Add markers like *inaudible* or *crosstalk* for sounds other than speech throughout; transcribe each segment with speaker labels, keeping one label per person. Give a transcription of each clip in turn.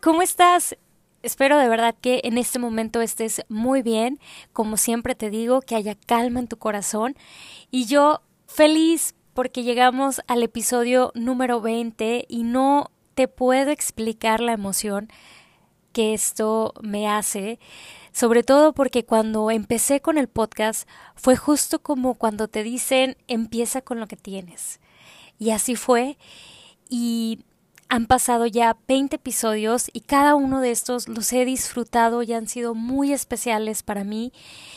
Speaker 1: ¿cómo estás? Espero de verdad que en este momento estés muy bien. Como siempre te digo, que haya calma en tu corazón. Y yo feliz porque llegamos al episodio número 20 y no te puedo explicar la emoción que esto me hace. Sobre todo porque cuando empecé con el podcast fue justo como cuando te dicen empieza con lo que tienes. Y así fue. Y han pasado ya 20 episodios y cada uno de estos los he disfrutado y han sido muy especiales para mí.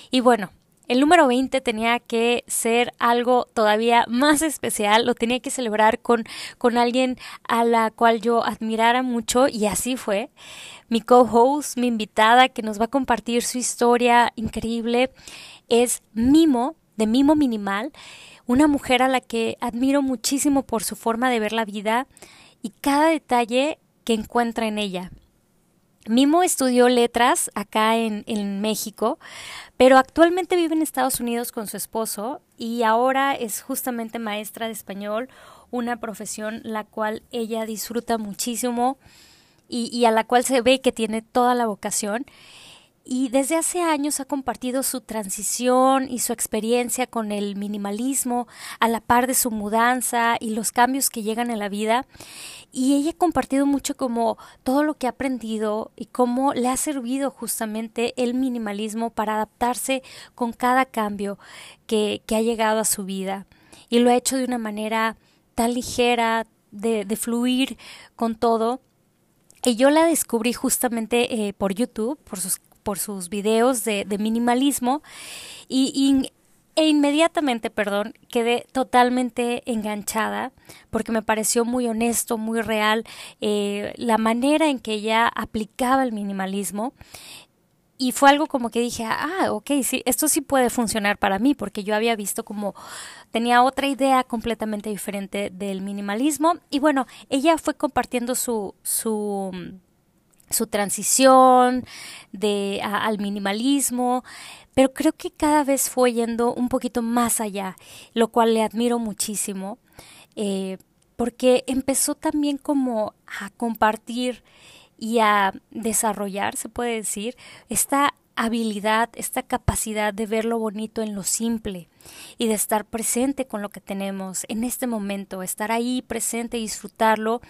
Speaker 1: Y bueno, el número 20 tenía que ser algo todavía más especial, lo tenía que celebrar con, con alguien a la cual yo admirara mucho y así fue. Mi co-host, mi invitada que nos va a compartir su historia increíble es Mimo, de Mimo Minimal, una mujer a la que admiro muchísimo por su forma de ver la vida y cada detalle que encuentra en ella. Mimo estudió letras acá en, México, pero actualmente vive en Estados Unidos con su esposo y ahora es justamente maestra de español, una profesión la cual ella disfruta muchísimo y a la cual se ve que tiene toda la vocación y desde hace años ha compartido su transición y su experiencia con el minimalismo a la par de su mudanza y los cambios que llegan en la vida. Y ella ha compartido mucho como todo lo que ha aprendido y cómo le ha servido justamente el minimalismo para adaptarse con cada cambio que, que ha llegado a su vida. Y lo ha hecho de una manera tan ligera, de, de fluir con todo. Y yo la descubrí justamente eh, por YouTube, por sus por sus videos de, minimalismo y, e inmediatamente, perdón, quedé totalmente enganchada porque me pareció muy honesto, muy real eh, la manera en que ella aplicaba el minimalismo y fue algo como que dije, ah, ok, sí, esto sí puede funcionar para mí, porque yo había visto como tenía otra idea completamente diferente del minimalismo. Y bueno, ella fue compartiendo su, su su transición de, al minimalismo, pero creo que cada vez fue yendo un poquito más allá, lo cual le admiro muchísimo, eh, porque empezó también como a compartir y a desarrollar, se puede decir, esta habilidad, esta capacidad de ver lo bonito en lo simple y de estar presente con lo que tenemos en este momento, estar ahí presente, disfrutarlo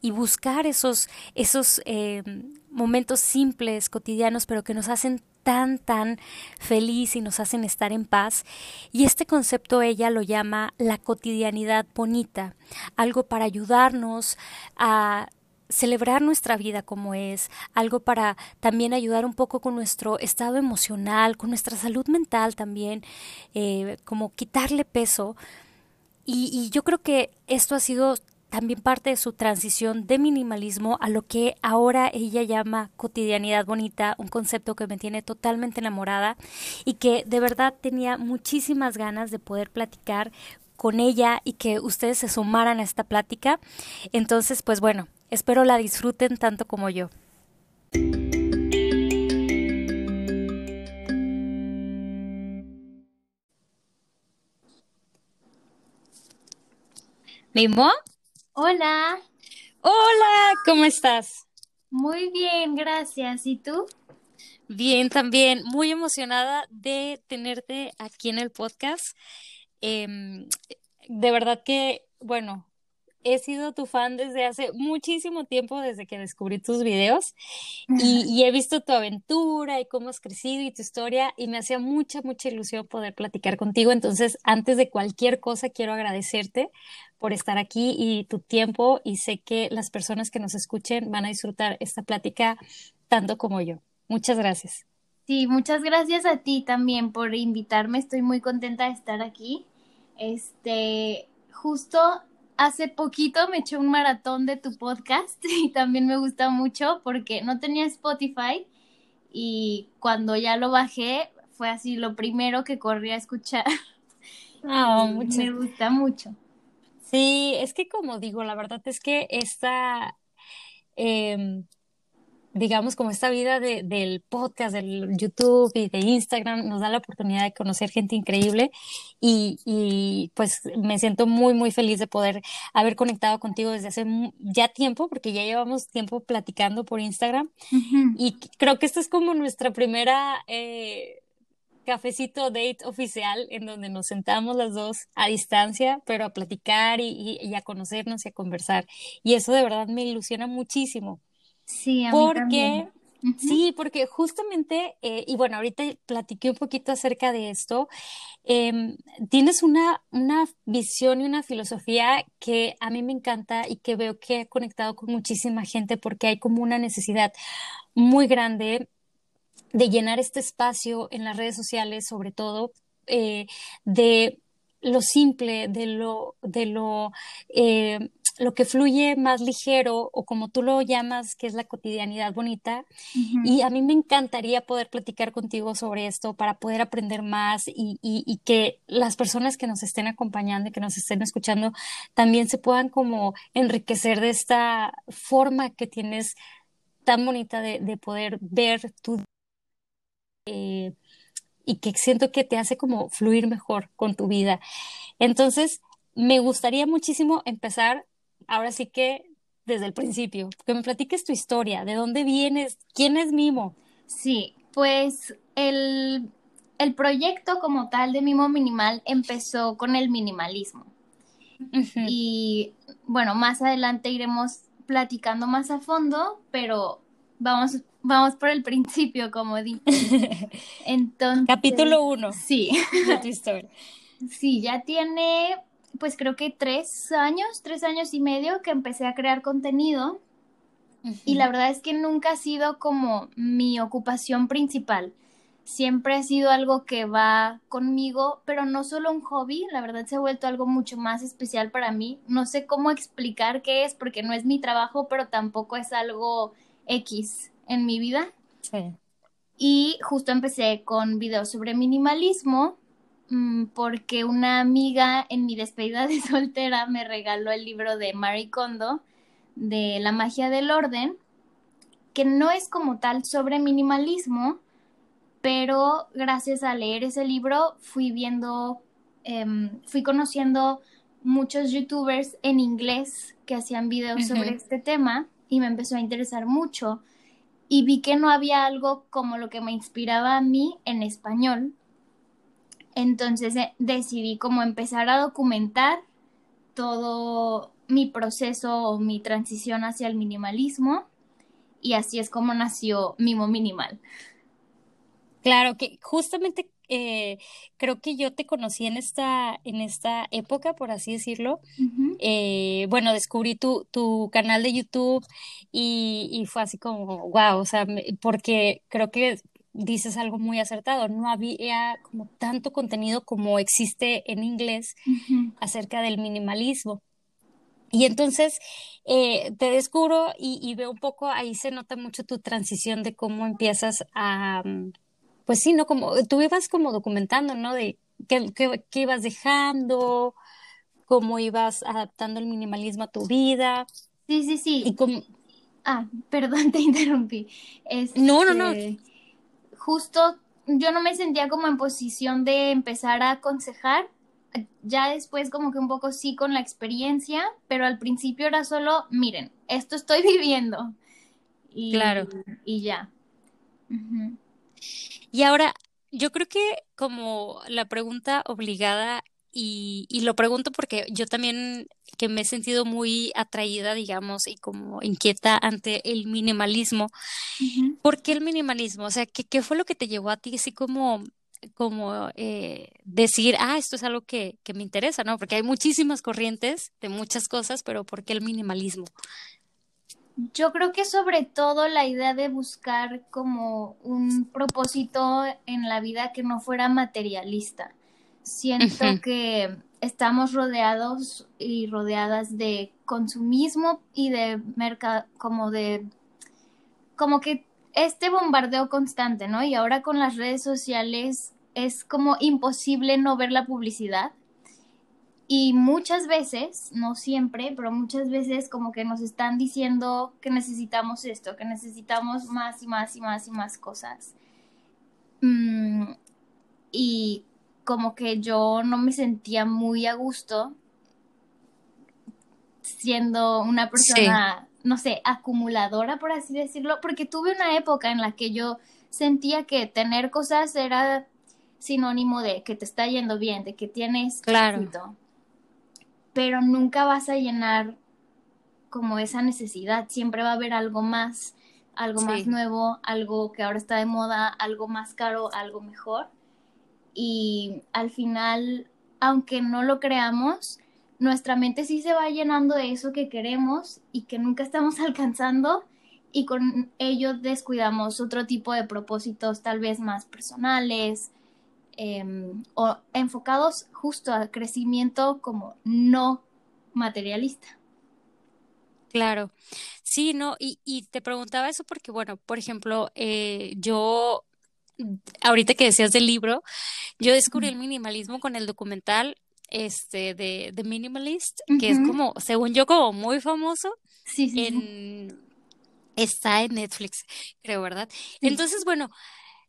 Speaker 1: y buscar esos, esos eh, momentos simples, cotidianos, pero que nos hacen tan, tan feliz y nos hacen estar en paz. Y este concepto ella lo llama la cotidianidad bonita, algo para ayudarnos a celebrar nuestra vida como es, algo para también ayudar un poco con nuestro estado emocional, con nuestra salud mental también, eh, como quitarle peso. Y, y yo creo que esto ha sido también parte de su transición de minimalismo a lo que ahora ella llama cotidianidad bonita, un concepto que me tiene totalmente enamorada y que de verdad tenía muchísimas ganas de poder platicar con ella y que ustedes se sumaran a esta plática. Entonces, pues bueno, Espero la disfruten tanto como yo. ¿Mimo?
Speaker 2: Hola.
Speaker 1: Hola, ¿cómo estás?
Speaker 2: Muy bien, gracias. ¿Y tú?
Speaker 1: Bien, también. Muy emocionada de tenerte aquí en el podcast. Em, de verdad que, bueno, he sido tu fan desde hace muchísimo tiempo, desde que descubrí tus videos y, he visto tu aventura y cómo has crecido y tu historia y me hacía mucha, mucha ilusión poder platicar contigo. Entonces, antes de cualquier cosa, quiero agradecerte por estar aquí y tu tiempo y sé que las personas que nos escuchen van a disfrutar esta plática tanto como yo. Muchas gracias.
Speaker 2: Sí, muchas gracias a ti también por invitarme. Estoy muy contenta de estar aquí. Este, justo hace poquito me eché un maratón de tu podcast *laughs* y también me gusta mucho porque no tenía Spotify y cuando ya lo bajé fue así lo primero que corrí a escuchar. *laughs*
Speaker 1: Ah, me
Speaker 2: gusta mucho.
Speaker 1: Sí, es que como digo, la verdad es que esta, em, digamos, como esta vida de, del podcast, del YouTube y de Instagram, nos da la oportunidad de conocer gente increíble y, y pues me siento muy, muy feliz de poder haber conectado contigo desde hace ya tiempo, porque ya llevamos tiempo platicando por Instagram y creo que esta es como nuestra primera... Eh, cafecito date oficial en donde nos sentamos las dos a distancia, pero a platicar y, y, a conocernos y a conversar. Y eso de verdad me ilusiona muchísimo.
Speaker 2: Sí, a
Speaker 1: porque, Sí, porque justamente, eh, y bueno, ahorita platiqué un poquito acerca de esto, em, tienes una, una visión y una filosofía que a mí me encanta y que veo que ha conectado con muchísima gente porque hay como una necesidad muy grande de llenar este espacio en las redes sociales, sobre todo, eh, de lo simple, de lo, de lo, eh, lo que fluye más ligero o como tú lo llamas, que es la cotidianidad bonita. Y a mí me encantaría poder platicar contigo sobre esto para poder aprender más y, y, que las personas que nos estén acompañando y que nos estén escuchando también se puedan como enriquecer de esta forma que tienes tan bonita de, de poder ver tu... Eh, y que siento que te hace como fluir mejor con tu vida. Entonces, me gustaría muchísimo empezar, ahora sí que desde el principio, que me platiques tu historia, de dónde vienes, quién es Mimo.
Speaker 2: Sí, pues el, el proyecto como tal de Mimo Minimal empezó con el minimalismo. Y bueno, más adelante iremos platicando más a fondo, pero vamos vamos por el principio, como dije. *laughs*
Speaker 1: Entonces. Capítulo uno.
Speaker 2: Sí.
Speaker 1: De tu historia.
Speaker 2: Sí, ya tiene, pues creo que tres años, tres años y medio que empecé a crear contenido. Y la verdad es que nunca ha sido como mi ocupación principal. Siempre ha sido algo que va conmigo, pero no solo un hobby, la verdad se ha vuelto algo mucho más especial para mí. No sé cómo explicar qué es, porque no es mi trabajo, pero tampoco es algo X en mi vida.
Speaker 1: Sí.
Speaker 2: Y justo empecé con videos sobre minimalismo porque una amiga en mi despedida de *laughs* soltera me regaló el libro de Marie Kondo de La magia del orden, que no es como tal sobre minimalismo, pero gracias a leer ese libro fui viendo, em, fui conociendo muchos youtubers en inglés que hacían videos sobre este tema y me empezó a interesar mucho y vi que no había algo como lo que me inspiraba a mí en español. Entonces eh, decidí como empezar a documentar todo mi proceso o mi transición hacia el minimalismo y así es como nació Mimo Minimal.
Speaker 1: Claro, que justamente eh, creo que yo te conocí en esta, en esta época, por así decirlo. Eh, bueno, descubrí tu, tu canal de YouTube y, y fue así como, wow, o sea, porque creo que dices algo muy acertado, no había como tanto contenido como existe en inglés acerca del minimalismo. Y entonces eh, te descubro y, y, veo un poco, ahí se nota mucho tu transición de cómo empiezas a, pues sí, ¿no? Como tú ibas como documentando, ¿no? De qué, qué, ibas dejando, cómo ibas adaptando el minimalismo a tu vida.
Speaker 2: Sí, sí, sí.
Speaker 1: Y cómo...
Speaker 2: Ah, *laughs* perdón, te interrumpí.
Speaker 1: no, no, no.
Speaker 2: Justo yo no me sentía como en posición de empezar a aconsejar. Ya después como que un poco sí con la experiencia, pero al principio era solo, miren, esto estoy *laughs* viviendo. Y,
Speaker 1: claro.
Speaker 2: Y ya.
Speaker 1: Y ahora, yo creo que como la pregunta obligada, y, y lo pregunto porque yo también que me he sentido muy atraída, digamos, y como inquieta ante el minimalismo. ¿Por qué el minimalismo? O sea, ¿qué, ¿qué, fue lo que te llevó a ti así como como eh, decir, ah, esto es algo que, que me interesa, ¿no? Porque hay muchísimas corrientes de muchas cosas, pero ¿por qué el minimalismo?
Speaker 2: Yo creo que sobre todo la idea de buscar como un propósito en la vida que no fuera materialista. Siento que estamos rodeados y rodeadas de consumismo y de mercado, como de, como que este bombardeo constante, ¿no? Y ahora con las redes sociales es como imposible no ver la publicidad Y muchas veces, no siempre, pero muchas veces como que nos están diciendo que necesitamos esto, que necesitamos más y más y más y más cosas. Mm, y como que yo no me sentía muy a gusto siendo una persona, no sé, acumuladora, por así decirlo, porque tuve una época en la que yo sentía que tener cosas era sinónimo de que te está yendo bien, de que tienes
Speaker 1: claro.
Speaker 2: Pero nunca vas a llenar como esa necesidad, siempre va a haber algo más, algo más nuevo, algo que ahora está de moda, algo más caro, algo mejor. Y al final, aunque no lo creamos, nuestra mente sí se va llenando de eso que queremos y que nunca estamos *laughs* alcanzando y con ello descuidamos otro tipo de propósitos tal vez más personales em, o enfocados justo al crecimiento como no materialista.
Speaker 1: Claro, sí, no, y, y te preguntaba eso porque, bueno, por ejemplo, eh, yo, ahorita que decías del libro, yo descubrí el minimalismo con el documental este de The Minimalist, que es como, según yo, como muy famoso.
Speaker 2: Sí, sí,
Speaker 1: en, Está en Netflix, creo, ¿verdad? Entonces, bueno,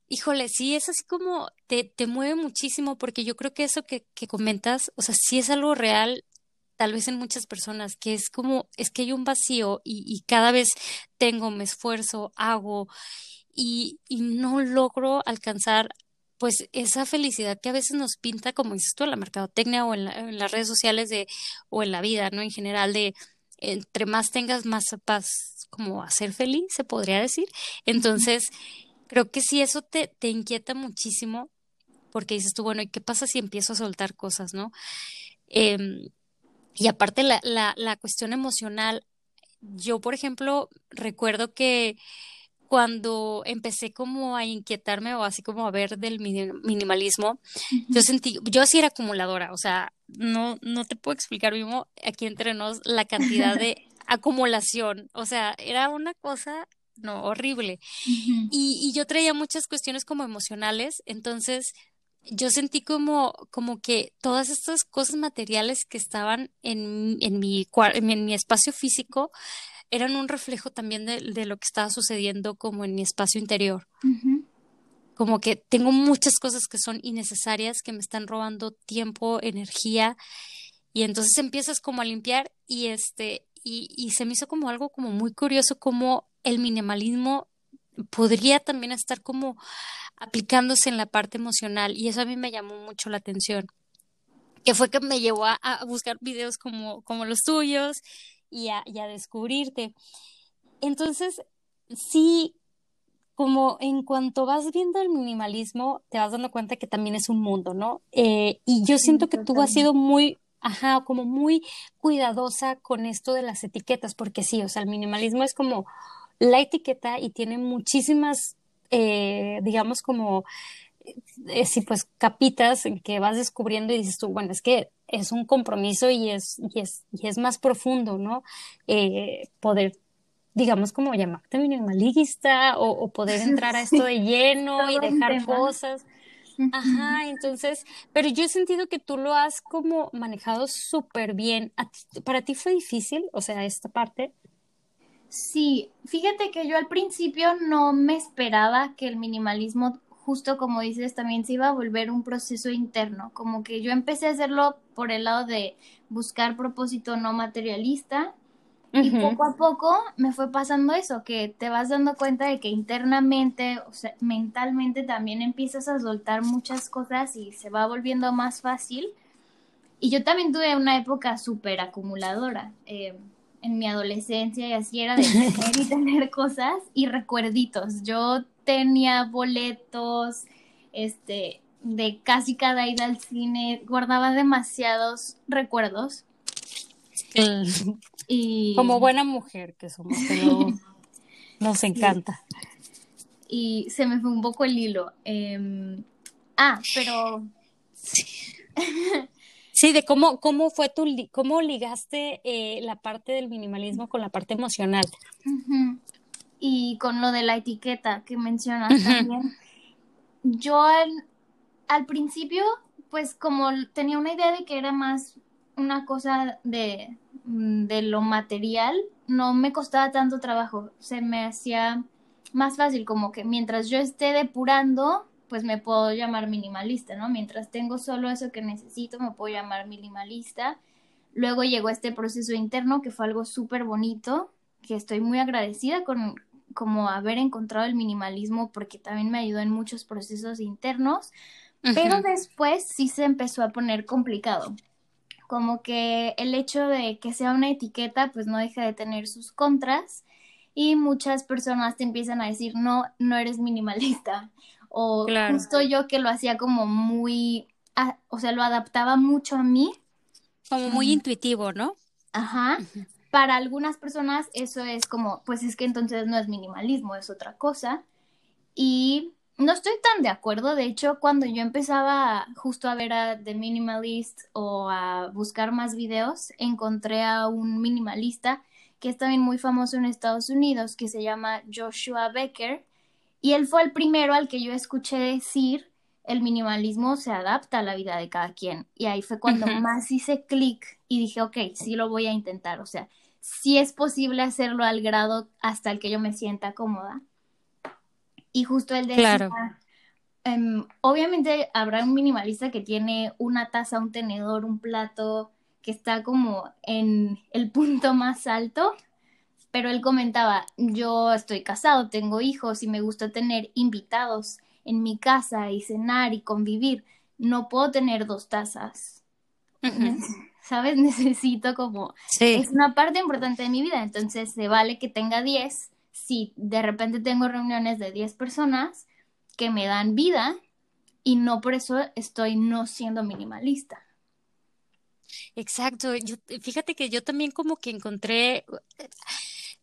Speaker 1: híjole, sí, es así como te, te mueve muchísimo porque yo creo que eso que, que comentas, o sea, sí es algo real, tal vez en muchas personas, que es como, es que hay un vacío y, y cada vez tengo, me esfuerzo, hago y, y no logro alcanzar pues esa felicidad que a veces nos pinta, como dices tú, en la mercadotecnia o en, en las redes sociales de, o en la vida, ¿no? En general de entre más tengas, más paz como a ser feliz, se podría decir. Entonces, creo que si eso te, te inquieta muchísimo, porque dices tú, bueno, ¿y qué pasa si empiezo a soltar cosas, no? Em, y aparte la, la, la cuestión emocional, yo, por ejemplo, recuerdo que cuando empecé como a inquietarme o así como a ver del minimalismo, yo sentí, yo sí era acumuladora, o sea, no, no te puedo explicar mismo aquí entre nos la cantidad de *laughs* acumulación, o sea, era una cosa, no, horrible. y, y yo traía muchas cuestiones como emocionales, entonces yo sentí como, como que todas estas cosas materiales que estaban en, en, mi, en mi espacio físico eran un reflejo también de, de, lo que estaba sucediendo como en mi espacio interior. Como que tengo muchas cosas que son innecesarias, que me están robando tiempo, energía, y entonces empiezas como a limpiar y este, y, y se me hizo como algo como muy curioso como el minimalismo podría también estar como aplicándose en la parte emocional y eso a mí me llamó mucho la atención que fue que me llevó a, a buscar videos como, como los tuyos y a, descubrirte. Entonces, sí, como en cuanto vas viendo el minimalismo, te vas dando cuenta que también es un mundo, ¿no? Eh, y yo siento que tú has sido muy, ajá, como muy cuidadosa con esto de las etiquetas, porque sí, o sea, el minimalismo es como la etiqueta y tiene muchísimas, eh, digamos, como, eh, sí, pues capitas que vas descubriendo y dices tú, bueno, es que es un compromiso y es, y es, y es más profundo, ¿no? Eh, poder, digamos, como llamarte minimalista o, o poder *laughs* entrar a esto de lleno y dejar cosas. Ajá, entonces, pero yo he sentido que tú lo has como manejado súper bien. ¿Para ti fue difícil, o sea, esta parte?
Speaker 2: Sí, fíjate que yo al principio no me esperaba que el minimalismo justo como dices, también se iba a volver un proceso interno, como que yo empecé a hacerlo por el lado de buscar propósito no materialista y poco a poco me fue pasando eso, que te vas dando cuenta de que internamente, o sea, mentalmente también empiezas a soltar muchas cosas y se va volviendo más fácil. Y yo también tuve una época súper acumuladora. Eh, en mi adolescencia y así era de tener *laughs* y tener cosas y recuerditos. Yo tenía boletos, este, de casi cada ida al cine, guardaba demasiados recuerdos.
Speaker 1: Y... Como buena mujer que somos, *laughs* nos encanta.
Speaker 2: Y se me fue un poco el hilo. Em, ah, pero... *laughs*
Speaker 1: Sí. de cómo, cómo fue tu, cómo ligaste eh, la parte del minimalismo con la parte emocional
Speaker 2: y con lo de la etiqueta que mencionas también. Yo al, principio, pues como tenía una idea de que era más una cosa de, mm, de lo material, no me costaba tanto trabajo, se me hacía más fácil, como que mientras yo esté depurando, pues me puedo llamar minimalista, ¿no? Mientras tengo solo eso que necesito, me puedo llamar minimalista. Luego llegó este proceso interno que fue algo súper bonito, que estoy muy agradecida con como haber encontrado el minimalismo porque también me ayudó en muchos procesos internos, pero después sí se empezó a poner complicado. Como que el hecho de que sea una etiqueta pues no deja de tener sus contras y muchas personas te empiezan a decir, no, no eres minimalista. O justo yo que lo hacía como muy, ah, o sea, lo adaptaba mucho a mí.
Speaker 1: Como muy intuitivo, ¿no?
Speaker 2: Ajá. Para algunas personas eso es como, pues es que entonces no es minimalismo, es otra cosa. Y no estoy tan de acuerdo. De hecho, cuando yo empezaba justo a ver a The Minimalist o a buscar más videos, encontré a un minimalista que es también muy famoso en Estados Unidos, que se llama Joshua Becker, y él fue el primero al que yo escuché decir el minimalismo se adapta a la vida de cada quien. Y ahí fue cuando más hice clic y dije, ok, sí lo voy a intentar. O sea, sí es posible hacerlo al grado hasta el que yo me sienta cómoda. Y justo él decía, claro. Em, obviamente habrá un minimalista que tiene una taza, un tenedor, un plato, que está como en el punto más alto, pero él comentaba, yo estoy casado, tengo hijos y me gusta tener invitados en mi casa y cenar y convivir. No puedo tener dos tazas. *laughs* ¿Sabes? *laughs* Necesito como... Es una parte importante de mi vida, entonces se vale que tenga diez. Si de repente tengo reuniones de diez personas que me dan vida y no por eso estoy no siendo minimalista.
Speaker 1: Exacto, yo, fíjate que yo también como que encontré,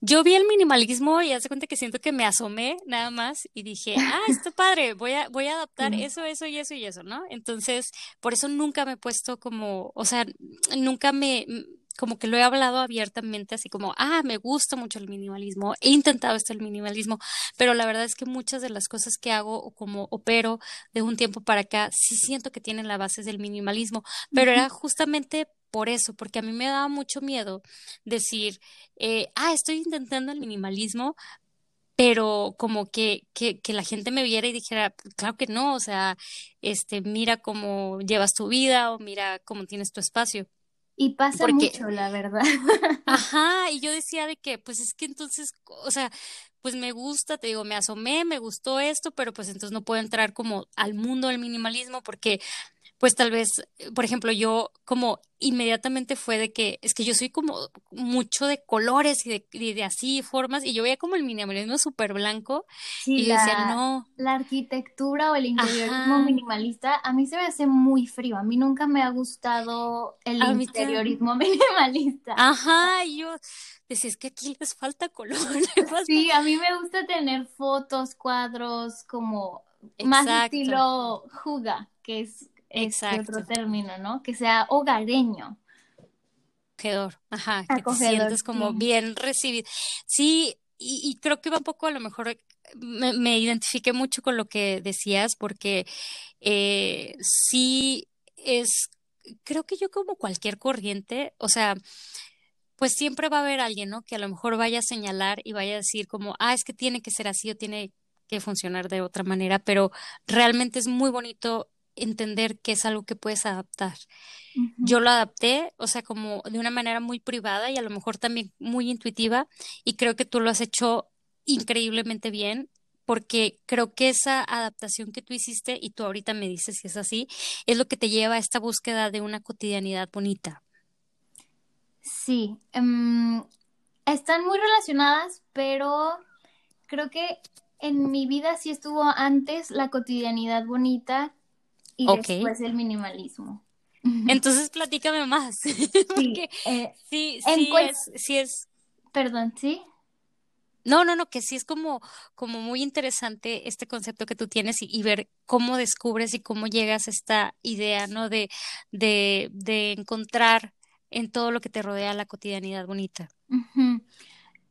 Speaker 1: yo vi el minimalismo y hace cuenta que siento que me asomé nada más y dije, *laughs* ah, está padre, voy a, voy a adaptar eso, eso y eso y eso, ¿no? Entonces, por eso nunca me he puesto como, o sea, nunca me, como que lo he hablado abiertamente, así como, ah, me gusta mucho el minimalismo, he intentado esto el minimalismo, pero la verdad es que muchas de las cosas que hago o como opero de un tiempo para acá, sí siento que tienen la base del minimalismo, pero era justamente por eso, porque a mí me daba mucho miedo decir, eh, ah, estoy intentando el minimalismo, pero como que, que, que, la gente me viera y dijera, claro que no, o sea, este, mira cómo llevas tu vida o mira cómo tienes tu espacio.
Speaker 2: Y pasa mucho, la verdad. *laughs*
Speaker 1: Ajá, y yo decía de que, pues es que entonces, o sea, pues me gusta, te digo, me asomé, me gustó esto, pero pues entonces no puedo entrar como al mundo del minimalismo porque pues tal vez, por ejemplo, yo como inmediatamente fue de que es que yo soy como mucho de colores y de, de así formas y yo veía como el minimalismo súper blanco y la, decía, no.
Speaker 2: La arquitectura o el interiorismo minimalista a mí se me hace muy frío, a mí nunca me ha gustado el interiorismo *laughs* minimalista.
Speaker 1: Ajá, y yo decía, es que aquí les falta color. *laughs*
Speaker 2: sí, a mí me gusta tener fotos, cuadros como más estilo juga, que es Exacto. otro término, ¿no? Que sea hogareño.
Speaker 1: Acogedor, ajá, que te sientes como bien recibido. Sí, y, creo que va un poco a lo mejor me, me identifiqué mucho con lo que decías porque eh, sí es, creo que yo como cualquier corriente, o sea, pues siempre va a haber alguien, ¿no? Que a lo mejor vaya a señalar y vaya a decir como, ah, es que tiene que ser así o tiene que funcionar de otra manera, pero realmente es muy bonito entender que es algo que puedes adaptar. Yo lo adapté, o sea, como de una manera muy privada y a lo mejor también muy intuitiva y creo que tú lo has hecho increíblemente bien porque creo que esa adaptación que tú hiciste y tú ahorita me dices si es así, es lo que te lleva a esta búsqueda de una cotidianidad bonita.
Speaker 2: Sí, em, están muy relacionadas, pero creo que en mi vida sí estuvo antes la cotidianidad bonita y después el minimalismo.
Speaker 1: Entonces *laughs* platícame más. Sí, *laughs* eh, sí, sí, es, sí es.
Speaker 2: Perdón, ¿sí?
Speaker 1: No, no, no, que sí es como, como muy interesante este concepto que tú tienes y, ver cómo descubres y cómo llegas a esta idea, ¿no? De, de, de encontrar en todo lo que te rodea la cotidianidad bonita.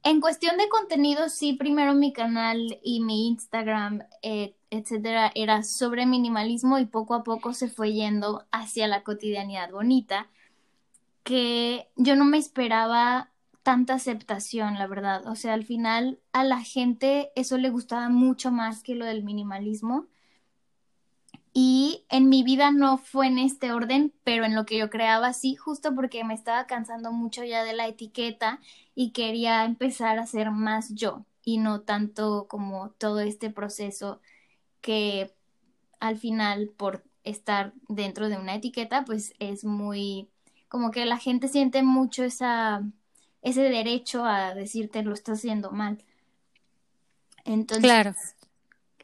Speaker 2: En cuestión de contenido, sí, primero mi canal y mi Instagram, eh, etcétera, era sobre minimalismo y poco a poco se fue yendo hacia la cotidianidad bonita. que yo no me esperaba tanta aceptación, la verdad. O sea, al final a la gente eso le gustaba mucho más que lo del minimalismo. Y en mi vida no fue en este orden, pero en lo que yo creaba sí, justo porque me estaba cansando mucho ya de la etiqueta y quería empezar a ser más yo y no tanto como todo este proceso que al final por estar dentro de una etiqueta pues es muy como que la gente siente mucho esa ese derecho a decirte lo estás haciendo mal. Entonces, claro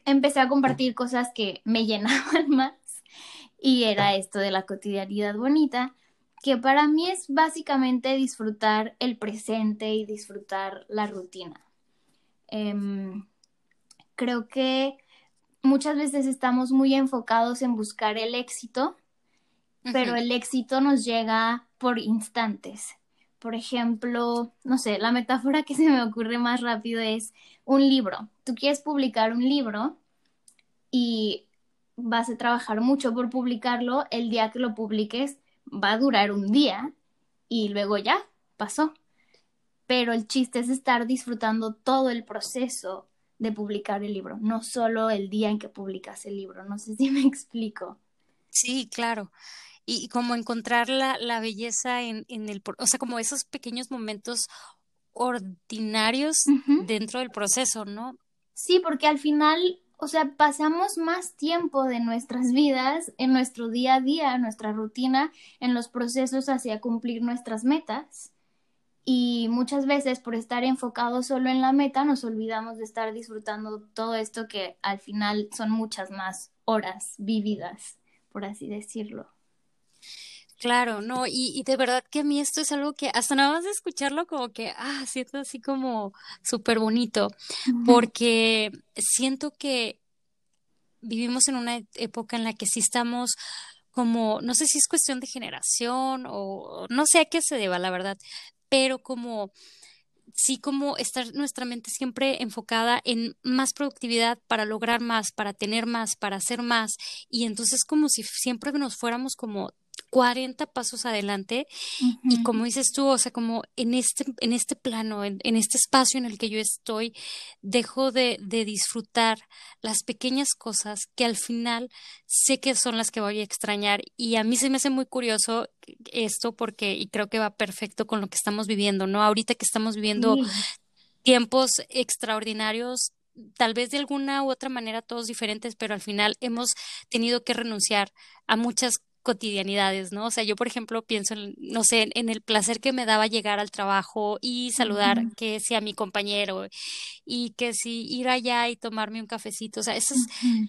Speaker 2: empecé a compartir cosas que me *laughs* llenaban más y era esto de la cotidianidad bonita, que para mí es básicamente disfrutar el presente y disfrutar la rutina. Em, creo que muchas veces estamos muy enfocados en buscar el éxito, pero el éxito nos llega por instantes. Por ejemplo, no sé, la metáfora que *laughs* se me ocurre más rápido es un libro. Tú quieres publicar un libro y vas a trabajar mucho por publicarlo. El día que lo publiques va a durar un día y luego ya pasó. Pero el chiste es estar disfrutando todo el proceso de publicar el libro, no solo el día en que publicas el libro. No sé si *laughs* me explico.
Speaker 1: Sí, claro y, como encontrar la, la belleza en, en, el, o sea, como esos pequeños momentos ordinarios dentro del proceso, ¿no?
Speaker 2: Sí, porque al final, o sea, pasamos más tiempo de nuestras vidas en nuestro día a día, nuestra rutina, en los procesos hacia cumplir nuestras metas. Y muchas veces por estar enfocados solo en la meta nos olvidamos de estar disfrutando todo esto que al final son muchas más horas vividas, por así decirlo.
Speaker 1: Claro, no, y, y, de verdad que a mí esto es algo que hasta nada más de escucharlo como que, ah, siento así como súper bonito, porque siento que vivimos en una época en la que sí estamos como, no sé si es cuestión de generación o no sé a qué se deba, la verdad, pero como sí como estar nuestra mente siempre enfocada en más productividad para lograr más, para tener más, para hacer más y entonces como si siempre nos fuéramos como 40 pasos adelante y como dices tú, o sea, como en este, en este plano, en, este espacio en el que yo estoy, dejo de, de, disfrutar las pequeñas cosas que al final sé que son las que voy a extrañar. Y a mí se me hace muy curioso esto porque, y creo que va perfecto con lo que estamos viviendo, ¿no? Ahorita que estamos viviendo tiempos extraordinarios tal vez de alguna u otra manera todos diferentes, pero al final hemos tenido que renunciar a muchas cotidianidades, ¿no? O sea, yo, por ejemplo, pienso, en, no sé, en el placer que me daba llegar al trabajo y saludar que si a mi compañero y que si ir allá y tomarme un cafecito, o sea, esas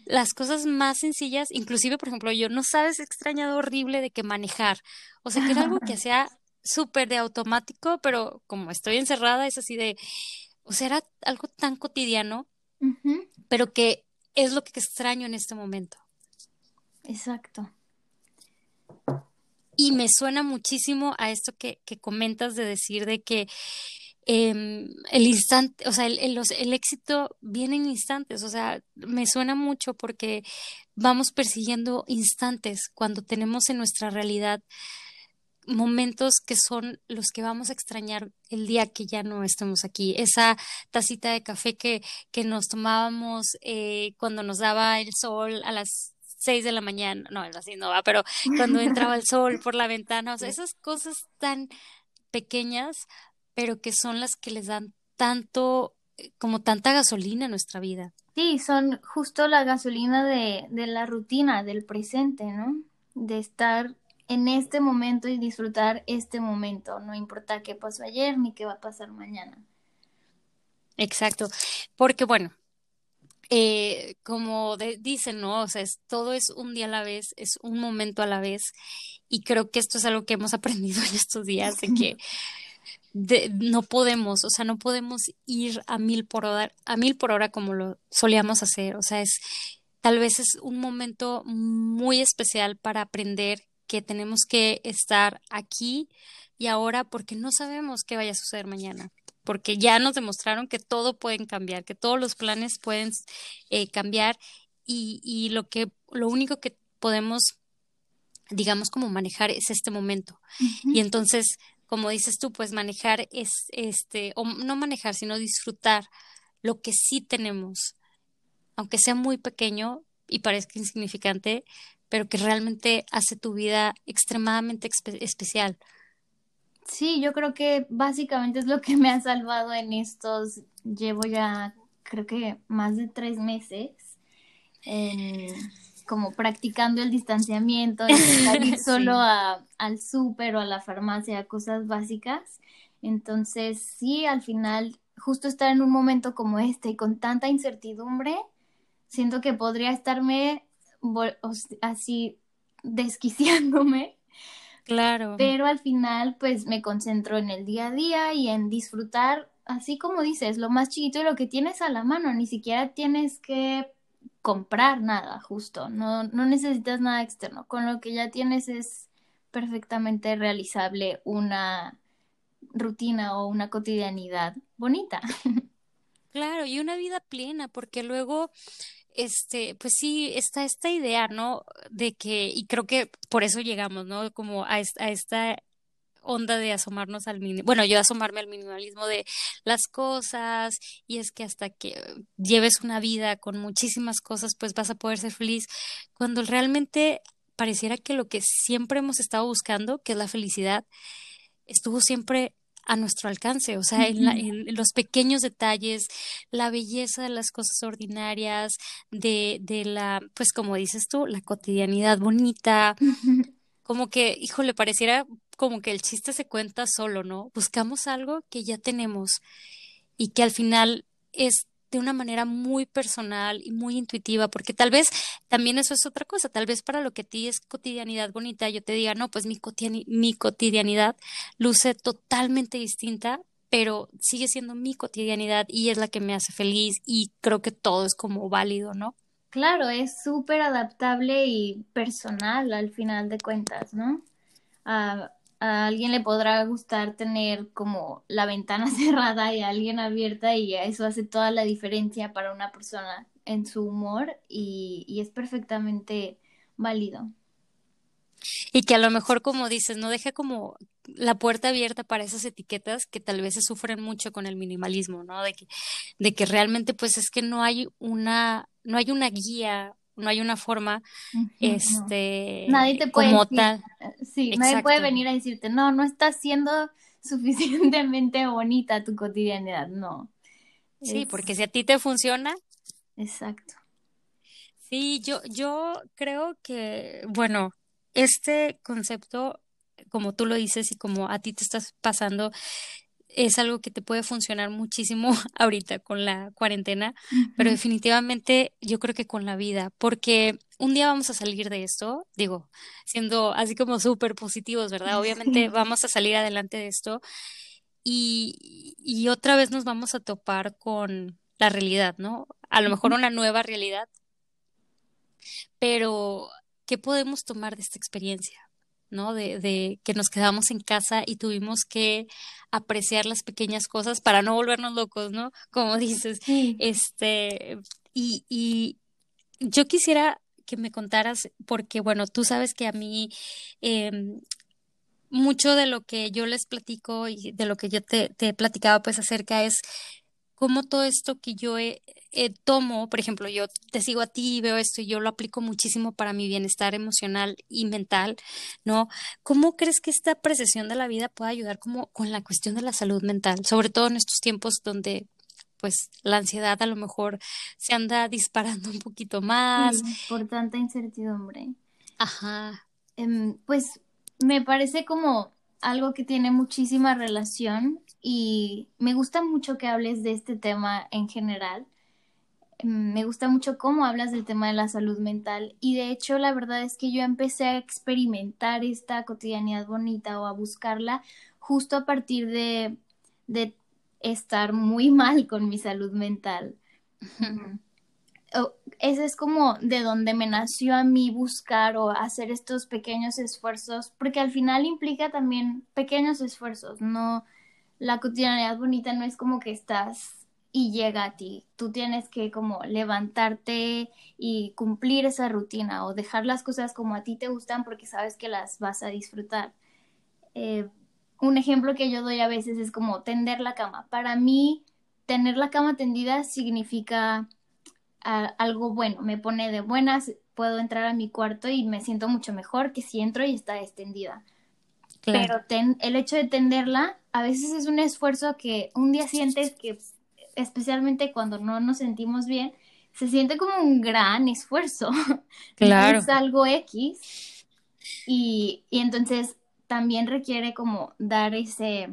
Speaker 1: las cosas más sencillas, inclusive, por ejemplo, yo no sabes extrañado horrible de que manejar, o sea, que era algo que *laughs* hacía súper de automático, pero como estoy encerrada, es así de, o sea, era algo tan cotidiano, pero que es lo que extraño en este momento.
Speaker 2: Exacto.
Speaker 1: Y me suena muchísimo a esto que, que comentas de decir de que em, el instante, o sea, el, el, éxito viene en instantes, o sea, me suena mucho porque vamos persiguiendo instantes cuando tenemos en nuestra realidad momentos que son los que vamos a extrañar el día que ya no estemos aquí. Esa tacita de café que, que nos tomábamos eh, cuando nos daba el sol a las 6 de la mañana, no, así no va, pero cuando entraba el sol por la ventana, o sea, esas cosas tan pequeñas, pero que son las que les dan tanto, eh, como tanta gasolina a nuestra vida.
Speaker 2: Sí, son justo la gasolina de, de la rutina, del presente, ¿no? De estar en este momento y disfrutar este momento, no importa qué pasó ayer ni qué va a pasar mañana.
Speaker 1: Exacto, porque bueno, eh, como dicen, ¿no? O sea, es, todo es un día a la vez, es un momento a la vez. Y creo que esto es algo que hemos *laughs* aprendido en estos días, de que *laughs* no podemos, o sea, no podemos ir a mil por hora, a mil por hora como lo solíamos hacer. O sea, es tal vez es un momento muy especial para aprender que tenemos que estar aquí y ahora porque no sabemos qué vaya a suceder mañana porque ya nos demostraron que todo pueden cambiar, que todos los planes pueden eh, cambiar y, y, lo que lo único que podemos digamos, como manejar es este momento. Y entonces, como dices tú, pues manejar es, este, o no manejar, sino disfrutar lo que sí tenemos, aunque sea muy pequeño y parezca insignificante, pero que realmente hace tu vida extremadamente especial.
Speaker 2: Sí, yo creo que básicamente es lo que me ha salvado en estos, llevo ya creo que más de tres meses como practicando el distanciamiento, ir *laughs* solo a, al súper o a la farmacia, cosas básicas. Entonces, sí, al final, justo estar en un momento como este y con tanta incertidumbre, siento que podría estarme así desquiciándome
Speaker 1: Claro.
Speaker 2: Pero al final, pues me concentro en el día a día y en disfrutar, así como dices, lo más chiquito y lo que tienes a la mano. Ni siquiera tienes que comprar nada, justo. No, no necesitas nada externo. Con lo que ya tienes es perfectamente realizable una rutina o una cotidianidad bonita. *laughs*
Speaker 1: Claro, y una vida plena, porque luego este, pues sí, está esta idea, ¿no? De que, y creo que por eso llegamos, ¿no? Como a, esta, esta onda de asomarnos al bueno, yo asomarme al minimalismo de las cosas, y es que hasta que lleves una vida con muchísimas cosas, pues vas a poder ser feliz, cuando realmente pareciera que lo que siempre hemos estado buscando, que es la felicidad, estuvo siempre a nuestro alcance, o sea, en, los pequeños detalles, la belleza de las cosas ordinarias, de, de la, pues como dices tú, la cotidianidad bonita, como que, híjole, pareciera como que el chiste se cuenta solo, ¿no? Buscamos algo que ya tenemos y que al final es de una manera muy personal y muy intuitiva, porque tal vez también eso es otra cosa, tal vez para lo que a ti es cotidianidad bonita, yo te diga, no, pues mi, mi cotidianidad luce totalmente distinta, pero sigue siendo mi cotidianidad y es la que me hace feliz y creo que todo es como válido, ¿no?
Speaker 2: Claro, es súper adaptable y personal al final de cuentas, ¿no? Ah, a alguien le podrá gustar tener como la ventana *laughs* cerrada y a alguien abierta y eso hace toda la diferencia para una persona en su humor y, y es perfectamente válido.
Speaker 1: Y que a lo mejor, como dices, no deja como la puerta abierta para esas etiquetas que tal vez se sufren mucho con el minimalismo, ¿no? De que, de que realmente pues es que no hay una, no hay una guía no hay una forma, este,
Speaker 2: nadie te puede como tal. Sí, nadie puede venir a decirte, no, no estás siendo *laughs* suficientemente bonita tu cotidianidad, no.
Speaker 1: Sí, porque si a ti te funciona.
Speaker 2: Exacto.
Speaker 1: Sí, yo, yo creo que, bueno, este concepto, como tú lo dices y como a ti te estás pasando, es algo que te puede funcionar muchísimo *laughs* ahorita con la cuarentena, pero definitivamente yo creo que con la vida, porque un día vamos a salir de esto, digo, siendo así como súper positivos, ¿verdad? *laughs* Obviamente vamos a salir adelante de esto y, y otra vez nos vamos a topar con la realidad, ¿no? A lo mejor una nueva realidad, pero ¿qué podemos tomar de esta experiencia? ¿No? De, de, que nos quedamos en casa y tuvimos que apreciar las pequeñas cosas para no volvernos locos, ¿no? *laughs* Como dices, este, y, y yo quisiera que me contaras, porque bueno, tú sabes que a mí em, mucho de lo que yo les platico y de lo que yo te, te platicaba pues acerca es cómo todo esto que yo he, eh, tomo, por ejemplo, yo te sigo a ti y veo esto y yo lo aplico muchísimo para mi bienestar emocional y mental, ¿no? ¿Cómo crees que esta apreciación de la vida puede ayudar como con la cuestión de la salud mental, sobre todo en estos tiempos donde pues la ansiedad a lo mejor se anda disparando un poquito más.
Speaker 2: por tanta incertidumbre.
Speaker 1: Ajá.
Speaker 2: Em, pues me parece como algo que tiene muchísima relación y me gusta mucho que hables de este tema en general Mm, me gusta mucho cómo hablas del tema de la salud mental y de hecho la verdad es que yo empecé a experimentar esta cotidianidad bonita o a buscarla justo a partir de, de estar muy *laughs* mal con mi salud mental. Ese es como de donde me nació a mí buscar o hacer estos pequeños esfuerzos, porque al final implica también pequeños esfuerzos, no la cotidianidad bonita no es como que estás y llega a ti. Tú tienes que como levantarte y cumplir esa rutina o dejar las cosas como a ti te gustan porque sabes que las vas a disfrutar. Eh, un ejemplo que yo doy a veces es como tender la cama. Para mí, tener la cama tendida significa algo bueno, me pone de buenas, puedo entrar a mi cuarto y me siento mucho mejor que si entro y está extendida. Pero el hecho de tenderla a veces es un esfuerzo que un día sientes que, especialmente cuando no nos sentimos bien, se siente como un gran esfuerzo. *laughs* Claro. es algo X. Y, y entonces también requiere como dar ese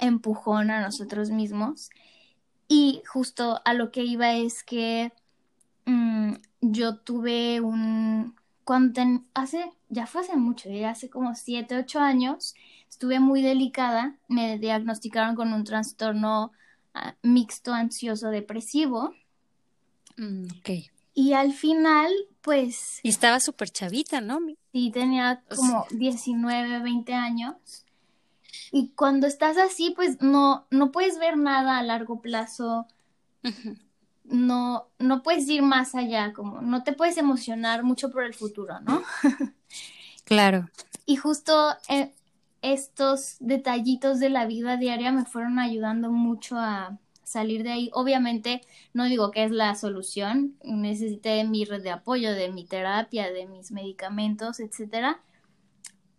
Speaker 2: empujón a nosotros mismos. Y justo a lo que iba es que mm, yo tuve un, cuando hace, ya fue hace mucho, ya hace como 7, 8 años, estuve muy delicada, me diagnosticaron con un trastorno ah, mixto ansioso depresivo.
Speaker 1: Mm, ok.
Speaker 2: Y al final, pues...
Speaker 1: Y estaba súper chavita, ¿no?
Speaker 2: Sí, tenía como 19, 20 años. Y cuando estás así, pues no, no puedes ver nada a largo plazo no, no puedes ir más allá, como no te puedes emocionar mucho por el futuro, ¿no? *laughs*
Speaker 1: claro.
Speaker 2: Y justo eh, estos detallitos de la vida diaria me fueron ayudando mucho a salir de ahí. Obviamente, no digo que es la solución, necesité mi red de apoyo, de mi terapia, de mis medicamentos, etcétera.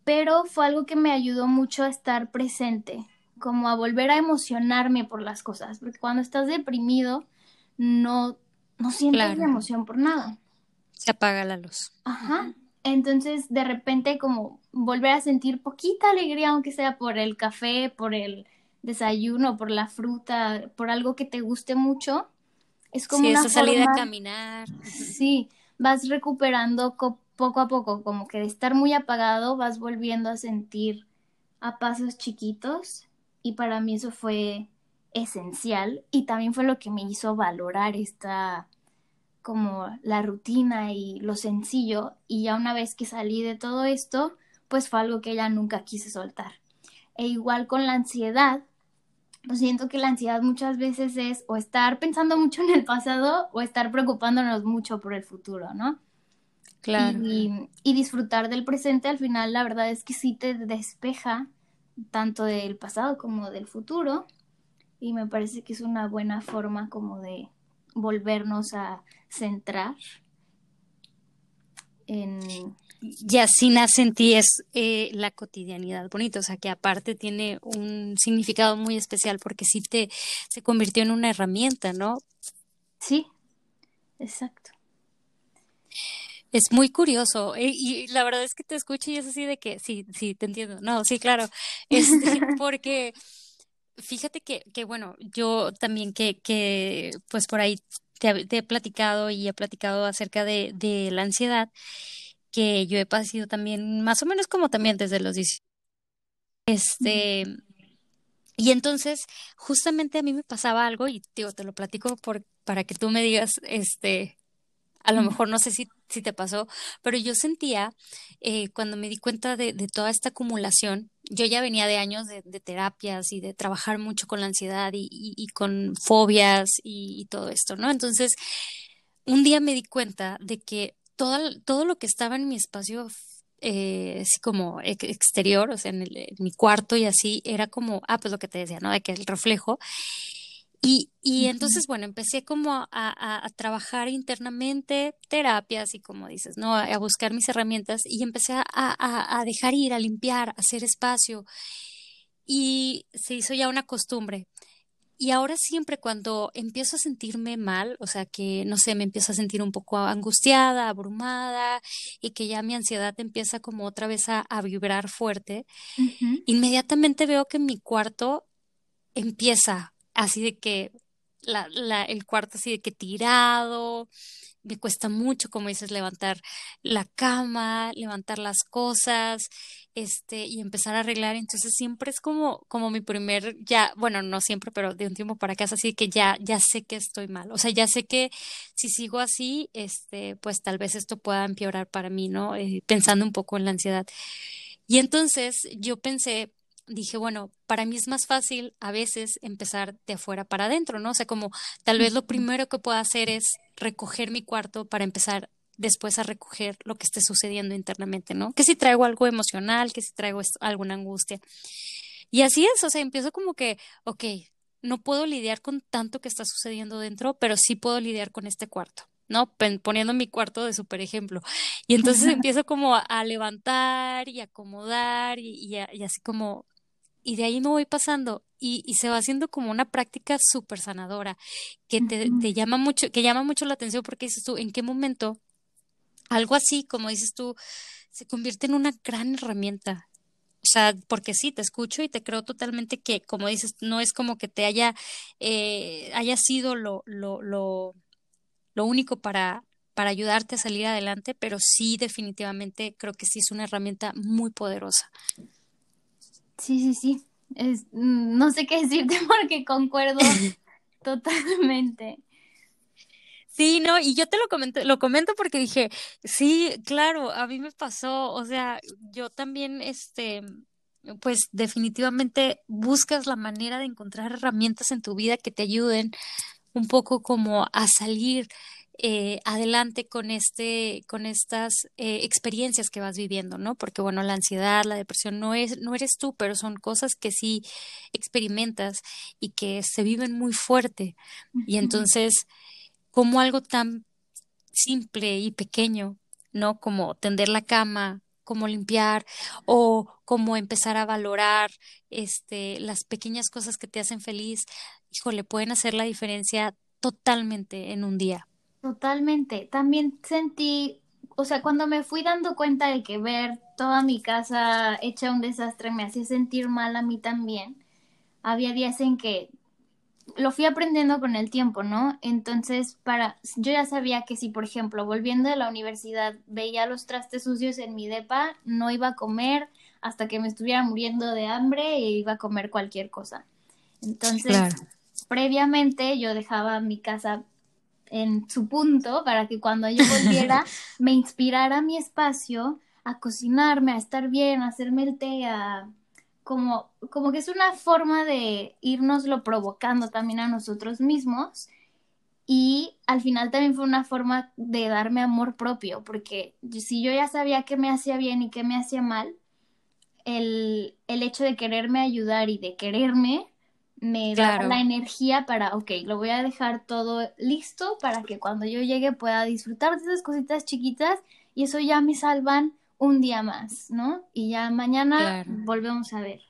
Speaker 2: Pero fue algo que me ayudó mucho a estar presente, como a volver a emocionarme por las cosas, porque cuando estás deprimido, no, no sientes la emoción por nada.
Speaker 1: Se apaga la luz.
Speaker 2: Ajá. Entonces, de repente, como volver a sentir poquita alegría, aunque sea por el café, por el desayuno, por la fruta, por algo que te guste mucho, es como
Speaker 1: sí,
Speaker 2: una
Speaker 1: salida a caminar.
Speaker 2: Sí, vas recuperando poco a poco, como que de estar muy apagado vas volviendo a sentir a pasos chiquitos y para mí eso fue esencial y también fue lo que me hizo valorar esta como la rutina y lo sencillo y ya una vez que salí de todo esto pues fue algo que ella nunca quise soltar. E igual con la ansiedad pues siento que la ansiedad muchas veces es o estar pensando mucho en el pasado o estar preocupándonos mucho por el futuro no
Speaker 1: claro
Speaker 2: y, y disfrutar del presente al final la verdad es que sí te despeja tanto del pasado como del futuro y me parece que es una buena forma como de volvernos a centrar en...
Speaker 1: Y así nace en ti es eh, la cotidianidad bonita, o sea que aparte tiene un significado muy especial porque sí te se convirtió en una herramienta, ¿no?
Speaker 2: Sí, exacto.
Speaker 1: Es muy curioso eh, y la verdad es que te escucho y es así de que sí, sí, te entiendo. No, sí, claro, *laughs* este, porque Fíjate que, que bueno, yo también que, que pues por ahí te, he platicado y he platicado acerca de, de la ansiedad, que yo he pasado también, más o menos como también desde los 10. Este, y entonces, justamente a mí me pasaba algo, y digo, te lo platico por, para que tú me digas, este, a lo mejor no sé si, si te pasó, pero yo sentía eh, cuando me di cuenta de, de, toda esta acumulación, yo ya venía de años de, de terapias y de trabajar mucho con la ansiedad y, y, con fobias y, todo esto, ¿no? Entonces, un día me di cuenta de que todo, todo lo que estaba en mi espacio eh, así como exterior, o sea, en, el, en, mi cuarto y así, era como, ah, pues lo que te decía, ¿no? De que el reflejo y, y entonces, bueno, empecé como a, a, trabajar internamente terapias y como dices, ¿no? A, buscar mis herramientas y empecé a, a, dejar ir, a limpiar, a hacer espacio. Y se hizo ya una costumbre. Y ahora siempre cuando empiezo a sentirme mal, o sea que, no sé, me empiezo a sentir un poco angustiada, abrumada y que ya mi ansiedad empieza como otra vez a, vibrar fuerte, inmediatamente veo que mi cuarto empieza así de que la, la, el cuarto así de que tirado, me cuesta mucho, como dices, levantar la cama, levantar las cosas, este, y empezar a arreglar. Entonces siempre es como, como mi primer, ya, bueno, no siempre, pero de un tiempo para acá es así que ya, ya sé que estoy mal. O sea, ya sé que si sigo así, este, pues tal vez esto pueda empeorar para mí, ¿no? Eh, pensando un poco en la ansiedad. Y entonces yo pensé, dije, bueno, para mí es más fácil a veces empezar de afuera para adentro, ¿no? O sea, como tal vez lo primero que puedo hacer es recoger mi cuarto para empezar después a recoger lo que esté sucediendo internamente, ¿no? Que si traigo algo emocional, que si traigo alguna angustia. Y así es, o sea, empiezo como que, ok, no puedo lidiar con tanto que está sucediendo dentro, pero sí puedo lidiar con este cuarto. ¿no? Poniendo mi cuarto de super ejemplo. Y entonces *laughs* empiezo como a, levantar y acomodar y, así como, y de ahí me voy pasando y, se va haciendo como una práctica súper sanadora que te, te, llama mucho, que llama mucho la atención porque dices tú, ¿en qué momento algo así, como dices tú, se convierte en una gran herramienta? O sea, porque sí, te escucho y te creo totalmente que, como dices, no es como que te haya, eh, haya sido lo, lo, lo lo único para, para ayudarte a salir adelante, pero sí definitivamente creo que sí es una herramienta muy poderosa.
Speaker 2: Sí, sí, sí. Es, mm, no sé qué *laughs* decirte porque concuerdo *laughs* totalmente.
Speaker 1: Sí, no, y yo te lo comento, lo comento porque dije, sí, claro, a mí me pasó, o sea, yo también, este, pues definitivamente buscas la manera de encontrar herramientas en tu vida que te ayuden un poco como a salir eh, adelante con este con estas eh, experiencias que vas viviendo no porque bueno la ansiedad la depresión no es no eres tú pero son cosas que sí experimentas y que se viven muy fuerte. Y entonces como algo tan simple y pequeño no como tender la cama como limpiar o como empezar a valorar este las pequeñas cosas que te hacen feliz híjole, pueden hacer la diferencia totalmente en un día.
Speaker 2: Totalmente. También sentí, o sea, cuando me fui dando cuenta de que ver toda mi casa hecha un desastre me hacía sentir mal a mí también, había días en que lo fui aprendiendo con el tiempo, ¿no? Entonces, para, yo ya sabía que si, por ejemplo, volviendo de la universidad veía los trastes sucios en mi depa, no iba a comer hasta que me estuviera muriendo de hambre e iba a comer cualquier cosa. Entonces, previamente yo dejaba mi casa en su punto para que cuando yo volviera *laughs* me inspirara mi espacio a cocinarme, a estar bien, a hacerme el té, a como, como que es una forma de irnoslo provocando también a nosotros mismos. Y al final también fue una forma de darme amor propio, porque si yo ya sabía qué me hacía bien y qué me hacía mal, el, el hecho de quererme ayudar y de quererme me da la energía para, ok, lo voy a dejar todo listo para que cuando yo llegue pueda disfrutar de esas cositas chiquitas y eso ya me salvan un día más, ¿no? Y ya mañana volvemos a ver.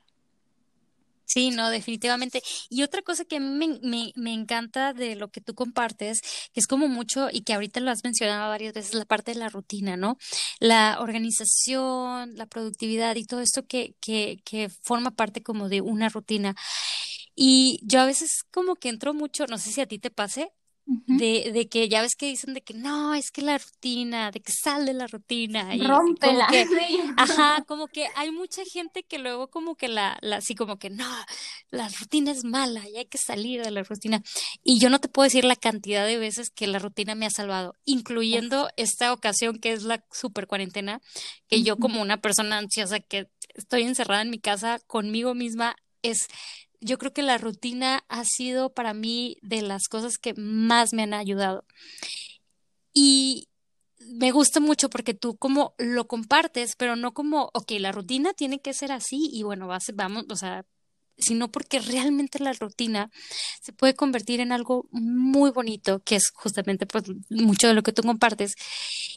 Speaker 1: Sí, no, definitivamente. Y otra cosa que mí me, me, encanta de lo que tú compartes, que es como mucho y que ahorita lo has mencionado varias veces, la parte de la rutina, ¿no? La organización, la productividad y todo esto que, que, que forma parte como de una rutina. Y yo a veces como que entro mucho, no sé si a ti te pase, de, de que ya ves que dicen de que no, es que la rutina, de que sale la rutina. Y
Speaker 2: Rómpela. *laughs*
Speaker 1: que, ajá, como que hay mucha gente que luego como que la, la, así como que no, la rutina es mala y hay que salir de la rutina. Y yo no te puedo decir la cantidad de veces que la rutina me ha salvado, incluyendo esta ocasión que es la super cuarentena, que yo como una persona ansiosa que estoy encerrada en mi casa conmigo misma, es yo creo que la rutina ha sido para mí de las cosas que más me han ayudado. Y me gusta mucho porque tú como lo compartes, pero no como, ok, la rutina tiene que ser así y bueno, vamos, o sea, sino porque realmente la rutina se puede convertir en algo muy bonito, que es justamente pues mucho de lo que tú compartes,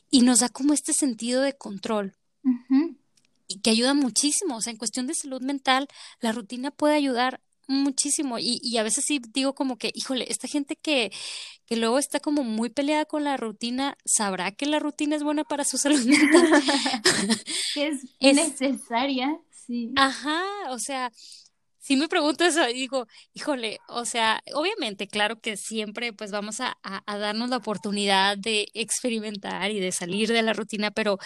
Speaker 1: y nos da como este sentido de control. Y que ayuda muchísimo, o sea, en cuestión de salud mental, la rutina puede ayudar muchísimo y, y a veces sí digo como que, híjole, esta gente que, que luego está como muy peleada con la rutina, ¿sabrá que la rutina es buena para su *laughs* salud mental? *laughs*
Speaker 2: es, es necesaria, sí.
Speaker 1: Ajá, o sea, si me pregunto eso digo, híjole, o sea, obviamente, claro que siempre pues vamos a, a, darnos la oportunidad de experimentar y de salir de la rutina, pero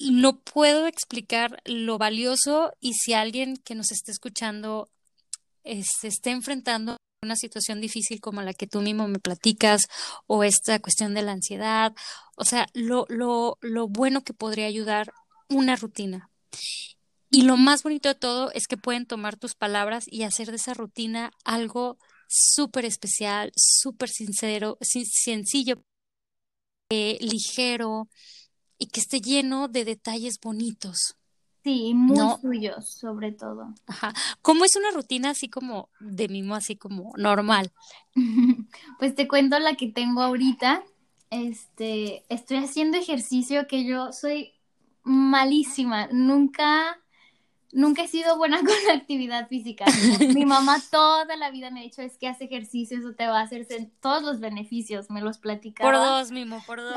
Speaker 1: no puedo explicar lo valioso y si alguien que nos esté escuchando se esté enfrentando una situación difícil como la que tú mismo me platicas o esta cuestión de la ansiedad, o sea, lo, lo, lo bueno que podría ayudar una rutina. Y lo más bonito de todo es que pueden tomar tus palabras y hacer de esa rutina algo súper especial, súper sincero, sencillo, eh, ligero y que esté lleno de detalles bonitos.
Speaker 2: Sí, muy suyos, sobre todo.
Speaker 1: Ajá. ¿Cómo es una rutina así como de mimo, así como normal? *laughs*
Speaker 2: pues te cuento la que tengo ahorita. Este, estoy haciendo ejercicio que yo soy malísima. Nunca nunca he sido buena *laughs* con la actividad física. Mi *laughs* mamá toda la vida me ha dicho, es que hace ejercicio, eso te va a hacer todos los beneficios, me los platicaba.
Speaker 1: Por dos, Mimo, por dos.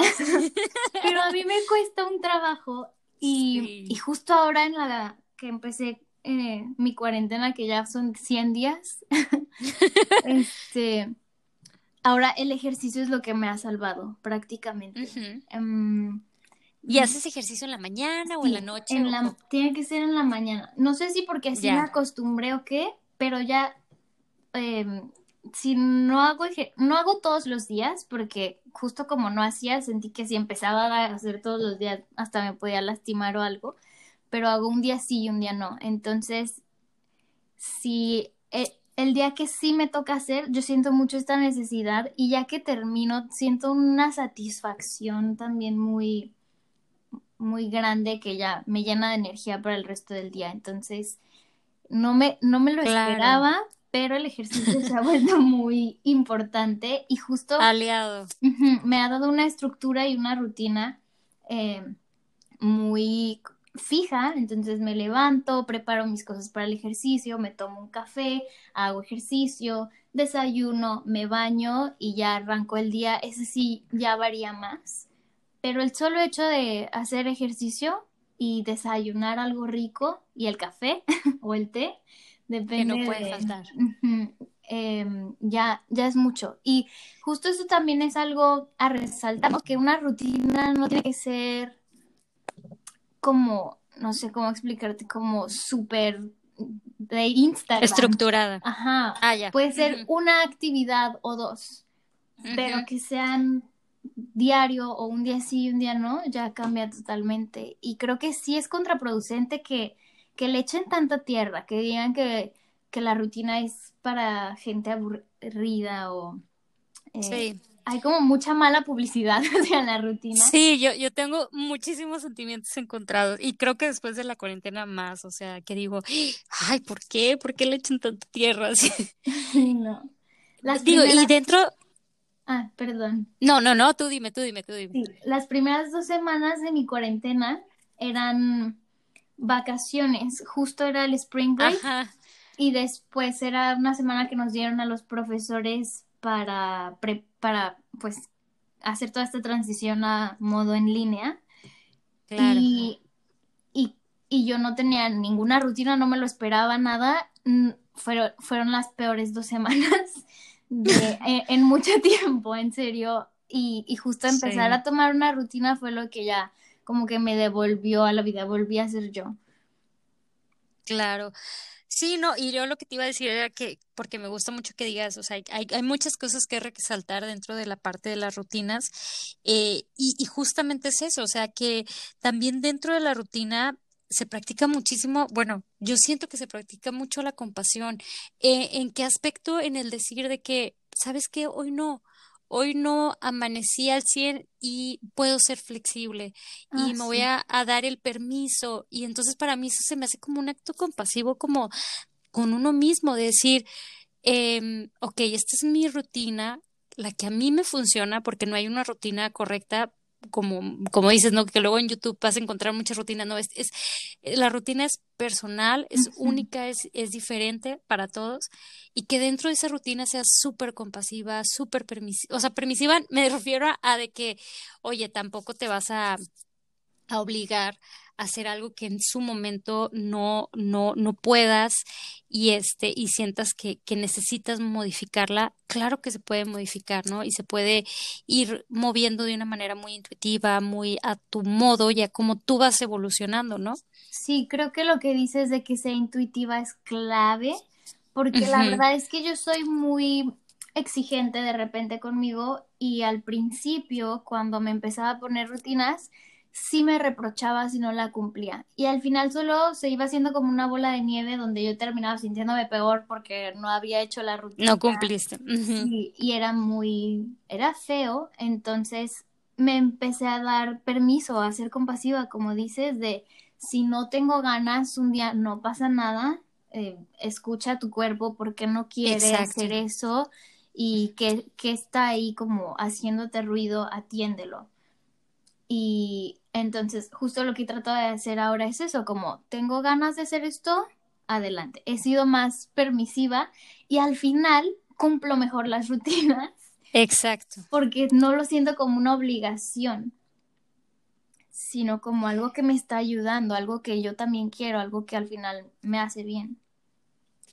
Speaker 2: Pero a mí me cuesta un trabajo y, justo ahora en la que empecé eh, mi cuarentena, que ya son 100 días, *laughs* este, ahora el ejercicio es lo que me ha salvado prácticamente.
Speaker 1: ¿Y haces ejercicio en la mañana o en la noche?
Speaker 2: En la, tiene que ser en la mañana. No sé si porque así me acostumbré o qué, pero ya em, si no hago no hago todos los días, porque justo como no hacía, sentí que si empezaba a hacer todos los días hasta me podía lastimar o algo, pero hago un día sí y un día no. Entonces, si eh, el día que sí me toca hacer, yo siento mucho esta necesidad y ya que termino, siento una satisfacción también muy muy grande que ya me llena de energía para el resto del día. Entonces, no me, no me lo esperaba, pero el ejercicio se ha *laughs* vuelto muy importante y justo...
Speaker 1: Aliado.
Speaker 2: me ha dado una estructura y una rutina eh, muy fija, entonces me levanto, preparo mis cosas para el ejercicio, me tomo un café, hago ejercicio, desayuno, me baño y ya arranco el día, ese sí ya varía más pero el solo hecho de hacer ejercicio y desayunar algo rico y el café *laughs* o el té, depende.
Speaker 1: Que no puede faltar.
Speaker 2: Em, ya, ya es mucho. Y justo eso también es algo a resaltar, que una rutina no tiene que ser como, no sé cómo explicarte, como súper de Instagram.
Speaker 1: Estructurada.
Speaker 2: Ajá. Ah, ya. Puede ser una actividad o dos, pero que sean diario o un día sí y un día no, ya cambia totalmente. Y creo que sí es contraproducente que, que le echen tanta tierra, que digan que, que la rutina es para gente aburrida o... Eh, sí. Hay como mucha mala publicidad *laughs* hacia la rutina.
Speaker 1: Sí, yo, yo tengo muchísimos sentimientos encontrados y creo que después de la cuarentena más, o sea, que digo, ay, ¿por qué? ¿Por qué le echan tanta tierra? *laughs*
Speaker 2: Sí, no.
Speaker 1: Las digo, y dentro,
Speaker 2: Ah, perdón.
Speaker 1: No, no, no, tú dime, tú dime, tú dime.
Speaker 2: Sí, las primeras dos semanas de mi cuarentena eran vacaciones, justo era el spring break. Ajá. Y después era una semana que nos dieron a los profesores para, para pues, hacer toda esta transición a modo en línea. Claro. Y, y, y yo no tenía ninguna rutina, no me lo esperaba nada. Fueron, fueron las peores dos semanas *laughs* eh, en, mucho *laughs* tiempo, en serio. Y, y justo empezar a tomar una rutina fue lo que ya como que me devolvió a la vida, volví a ser yo.
Speaker 1: Claro. Sí, no, y yo lo que te iba a decir era que, porque me gusta mucho que digas, o sea, hay, hay muchas cosas que resaltar dentro de la parte de las rutinas, eh, y, y justamente es eso, o sea, que también dentro de la rutina se practica muchísimo, bueno, yo siento que se practica mucho la compasión. Eh, ¿En qué aspecto? En el decir de que, ¿sabes qué? Hoy no, hoy no amanecí al 100 y puedo ser flexible y ah, me voy a, dar el permiso. Y entonces para mí eso se me hace como un acto compasivo, como con uno mismo, de decir, eh, ok, esta es mi rutina, la que a mí me funciona, porque no hay una rutina correcta como, como dices, ¿no? Que luego en YouTube vas a encontrar muchas rutinas, no, es, es la rutina es personal, es única, es, es diferente para todos y que dentro de esa rutina sea súper compasiva, súper permisiva, o sea, permisiva me refiero a, de que, oye, tampoco te vas a, a obligar hacer algo que en su momento no, no, no puedas y este, y sientas que, que necesitas modificarla, claro que se puede modificar, ¿no? Y se puede ir moviendo de una manera muy intuitiva, muy a tu modo, ya como tú vas evolucionando, ¿no?
Speaker 2: Sí, creo que lo que dices de que sea intuitiva es clave, porque la verdad es que yo soy muy exigente de repente conmigo y al principio, cuando me empezaba a poner rutinas, sí me reprochaba si no la cumplía. Y al final solo se iba haciendo como una bola de nieve donde yo terminaba sintiéndome peor porque no había hecho la rutina.
Speaker 1: No cumpliste.
Speaker 2: y era muy, era feo. Entonces me empecé a dar permiso a ser compasiva, como dices, de si no tengo ganas un día, no pasa nada. Eh, escucha tu cuerpo porque no quiere hacer eso y que, que está ahí como haciéndote ruido, atiéndelo. Y entonces, justo lo que trato de hacer ahora es eso, como tengo ganas de hacer esto, adelante. He sido más permisiva y al final cumplo mejor las *laughs* rutinas.
Speaker 1: Exacto.
Speaker 2: Porque no lo siento como una obligación, sino como algo que me está ayudando, algo que yo también quiero, algo que al final me hace bien.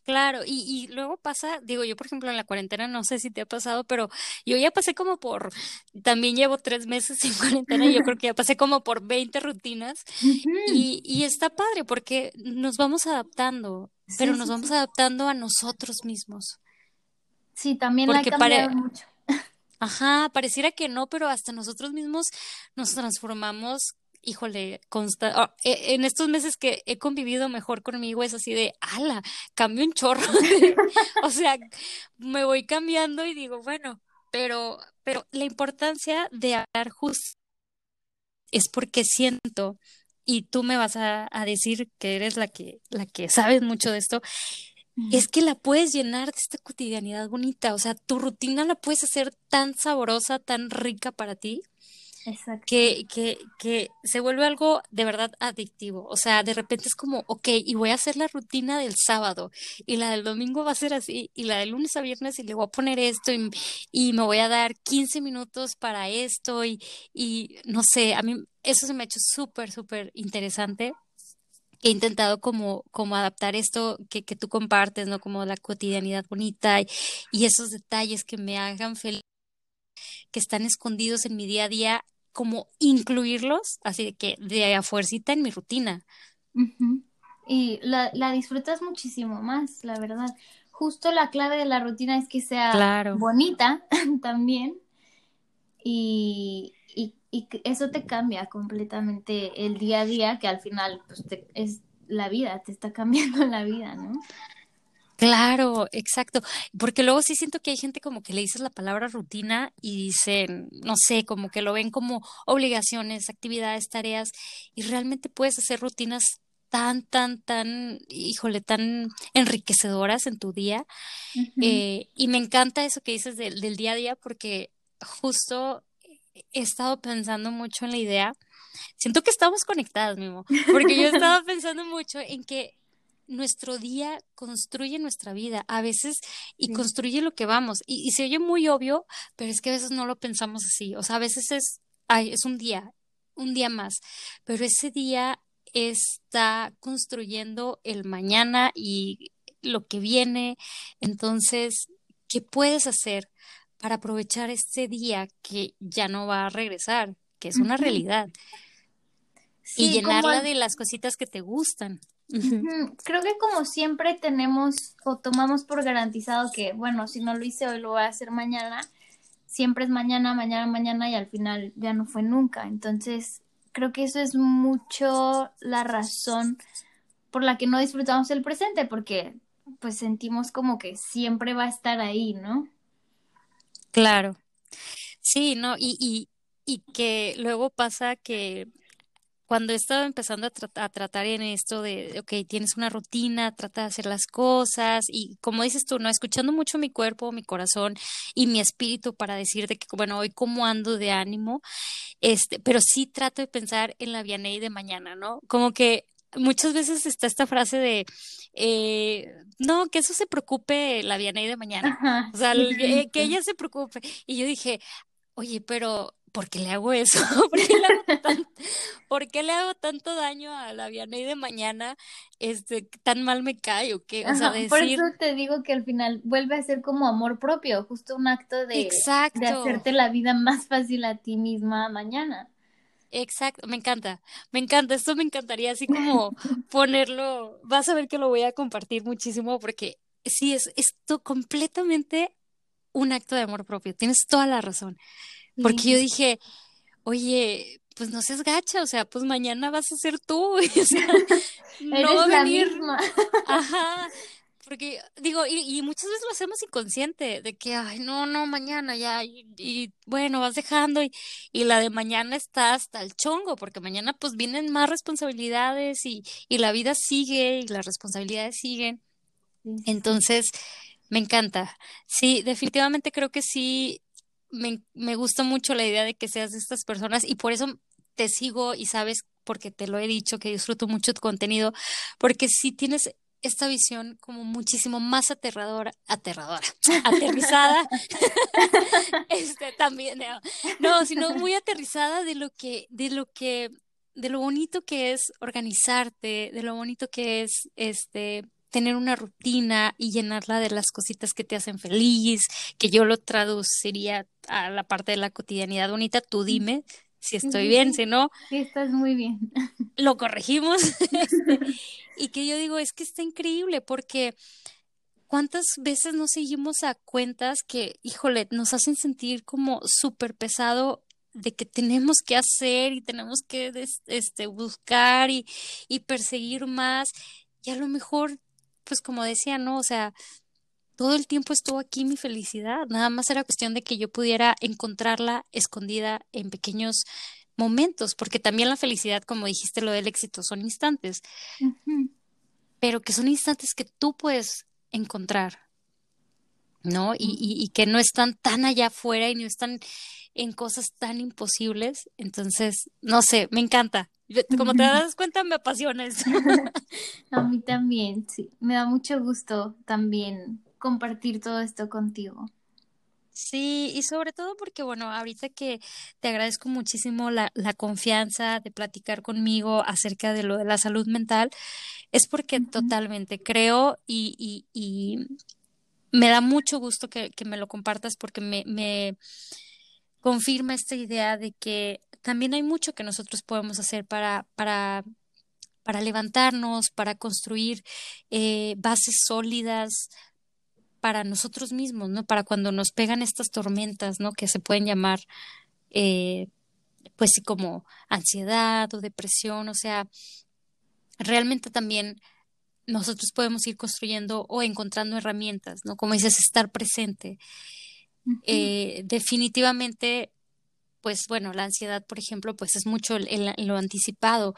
Speaker 1: Claro, y, y luego pasa, digo, yo por ejemplo en la cuarentena, no sé si te ha pasado, pero yo ya pasé como por, también llevo tres meses *laughs* en cuarentena y yo creo *laughs* que ya pasé como por 20 rutinas y, y está padre porque nos vamos adaptando, pero nos vamos adaptando a nosotros mismos.
Speaker 2: Sí, también la ha cambiado mucho.
Speaker 1: Ajá, pareciera que no, pero hasta nosotros mismos nos transformamos híjole, consta ah, e, en estos meses que he convivido mejor conmigo es así de, ala, cambio un chorro. *laughs* o sea, me voy cambiando y digo, bueno, pero, pero la importancia de hablar justo es porque siento, y tú me vas a, a, decir que eres la que, la que sabes mucho de esto, es que la puedes llenar de esta cotidianidad bonita, o sea, tu rutina la puedes hacer tan sabrosa, tan rica para ti, que, que, que se vuelve algo de verdad adictivo. O sea, de repente es como, ok, y voy a hacer la rutina del sábado, y la del domingo va a ser así, y la de lunes a viernes, y le voy a poner esto, y, y me voy a dar 15 minutos para esto, y, y no sé, a mí eso se me ha hecho súper, súper interesante he intentado como, como adaptar esto que, que, tú compartes, ¿no? Como la cotidianidad bonita y, y, esos detalles que me hagan feliz, que están escondidos en mi día a día, como incluirlos, así de que de a fuercita en mi rutina.
Speaker 2: Y la, la, disfrutas muchísimo más, la verdad. Justo la clave de la rutina es que sea bonita *laughs* también. Y, y, y, eso te cambia completamente el día a día, que al final pues, es la vida, te está cambiando *laughs* la vida, ¿no?
Speaker 1: Claro, exacto. Porque luego sí siento que hay gente como que le dices la palabra rutina y dicen, no sé, como que lo ven como obligaciones, actividades, tareas, y realmente puedes hacer rutinas tan, tan, tan, híjole, tan enriquecedoras en tu día. eh, y me encanta eso que dices del, del día a día porque justo he estado pensando mucho en la idea. Siento que estamos conectadas, Mimo, porque yo *laughs* estaba pensando mucho en que nuestro día construye nuestra vida a veces y construye lo que vamos. Y, se oye muy obvio, pero es que a veces no lo pensamos así. O sea, a veces es, ay, es un día, un día más, pero ese día está construyendo el mañana y lo que viene. Entonces, ¿qué puedes hacer para aprovechar este día que ya no va a regresar, que es una realidad? y llenarla de las cositas que te gustan.
Speaker 2: Creo que como siempre tenemos o tomamos por garantizado que, bueno, si no lo hice hoy, lo voy a hacer mañana. Siempre es mañana, mañana, mañana y al final ya no fue nunca. Entonces, creo que eso es mucho la razón por la que no disfrutamos el presente, porque pues sentimos como que siempre va a estar ahí, ¿no?
Speaker 1: Claro. Sí, no, y, y, y que luego pasa que cuando he estado empezando a, tratar en esto de, ok, tienes una rutina, trata de hacer las cosas y como dices tú, no, escuchando mucho mi cuerpo, mi corazón y mi espíritu para decirte que, bueno, hoy cómo ando de ánimo, este, pero sí trato de pensar en la Vianey de mañana, ¿no? Como que muchas veces está esta frase de, eh, no, que eso se preocupe la Vianey de mañana, o sea, que ella se preocupe. Y yo dije, oye, pero ¿por qué le hago eso? *laughs* ¿Por qué le hago, tanto daño a la Vianey de mañana? Este, tan mal me cae o qué? O sea,
Speaker 2: Por eso te digo que al final vuelve a ser como amor propio, justo un acto de, de hacerte la vida más fácil a ti misma mañana.
Speaker 1: Exacto, me encanta, me encanta, esto me encantaría así como *laughs* ponerlo, vas a ver que lo voy a compartir muchísimo porque sí, es esto completamente un acto de amor propio, tienes toda la razón. Porque yo dije, oye, pues no seas gacha, o sea, pues mañana vas a ser tú, *laughs* o sea,
Speaker 2: no va a venir. Misma.
Speaker 1: Ajá, porque digo, y, muchas veces lo hacemos inconsciente, de que, ay, no, no, mañana ya, y, bueno, vas dejando, y, y, la de mañana está hasta el chongo, porque mañana pues vienen más responsabilidades y, y la vida sigue y las responsabilidades siguen. Entonces, me encanta. Sí, definitivamente creo que sí, me, me gusta mucho la idea de que seas de estas personas y por eso te sigo y sabes porque te lo he dicho que disfruto mucho tu contenido, porque si tienes esta visión como muchísimo más aterradora, aterradora, *laughs* aterrizada, *laughs* este también, no, sino muy aterrizada de lo que, de lo que, de lo bonito que es organizarte, de lo bonito que es, este, tener una rutina y llenarla de las cositas que te hacen feliz, que yo lo traduciría a la parte de la cotidianidad bonita, tú dime si estoy bien, si no.
Speaker 2: Sí, estás muy bien. *laughs*
Speaker 1: Lo corregimos. *laughs* Y que yo digo, es que está increíble porque cuántas veces nos seguimos a cuentas que, híjole, nos hacen sentir como súper pesado de que tenemos que hacer y tenemos que este, buscar y, y perseguir más. Y a lo mejor, pues como decía, ¿no? O sea, todo el tiempo estuvo aquí mi felicidad. Nada más era cuestión de que yo pudiera encontrarla escondida en pequeños momentos, porque también la felicidad, como dijiste, lo del éxito, son instantes, pero que son instantes que tú puedes encontrar, ¿no? Y, y, que no están tan allá afuera y no están en cosas tan imposibles. Entonces, no sé, me encanta. Como te das cuenta, me apasiona eso. *laughs*
Speaker 2: A mí también, sí. Me da mucho gusto también compartir todo esto contigo.
Speaker 1: Sí, y sobre todo porque, bueno, ahorita que te agradezco muchísimo la, la confianza de platicar conmigo acerca de lo de la salud mental, es porque totalmente creo y, y, y, me da mucho gusto que, que me lo compartas porque me, me confirma esta idea de que también hay mucho que nosotros podemos hacer para, para, para levantarnos, para construir eh, bases sólidas, para nosotros mismos, ¿no? Para cuando nos pegan estas tormentas, ¿no? Que se pueden llamar, eh, pues sí, como ansiedad o depresión, o sea, realmente también nosotros podemos ir construyendo o encontrando herramientas, ¿no? Como dices, estar presente. Eh, definitivamente, pues bueno, la ansiedad, por ejemplo, pues es mucho lo anticipado,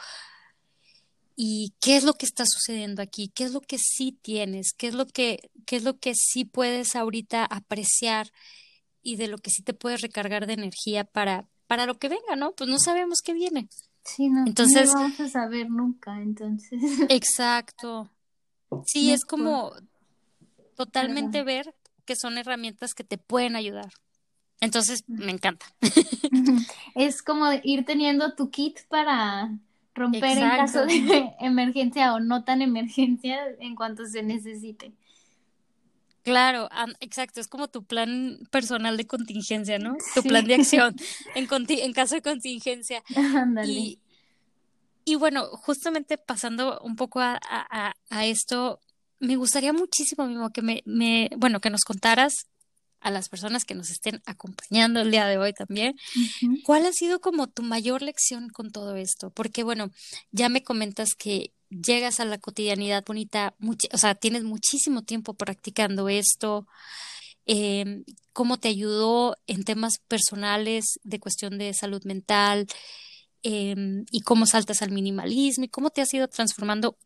Speaker 1: y qué es lo que está sucediendo aquí, qué es lo que sí tienes, qué es lo que, qué es lo que sí puedes ahorita apreciar y de lo que sí te puedes recargar de energía para, para lo que venga, ¿no? Pues no sabemos qué viene.
Speaker 2: Sí, no, entonces, no vamos a saber nunca, entonces. *laughs*
Speaker 1: Exacto. Sí, es como totalmente ver que son herramientas que te pueden ayudar. Entonces, me encanta. *laughs*
Speaker 2: Es como ir teniendo tu kit para romper en caso de *laughs* emergencia o no tan emergencia en cuanto se necesite.
Speaker 1: Claro, exacto, es como tu plan personal de contingencia, ¿no? Tu plan de acción *laughs* en, en caso de contingencia. Y, y bueno, justamente pasando un poco a, a, a, esto, me gustaría muchísimo, mismo que me, me, bueno, que nos contaras a las personas que nos estén acompañando el día de hoy también. ¿Cuál ha sido como tu mayor lección con todo esto? Porque bueno, ya me comentas que llegas a la cotidianidad bonita, o sea, tienes muchísimo tiempo practicando esto. Em, ¿Cómo te ayudó en temas personales de cuestión de salud mental? Em, y cómo saltas al minimalismo y cómo te has ido transformando.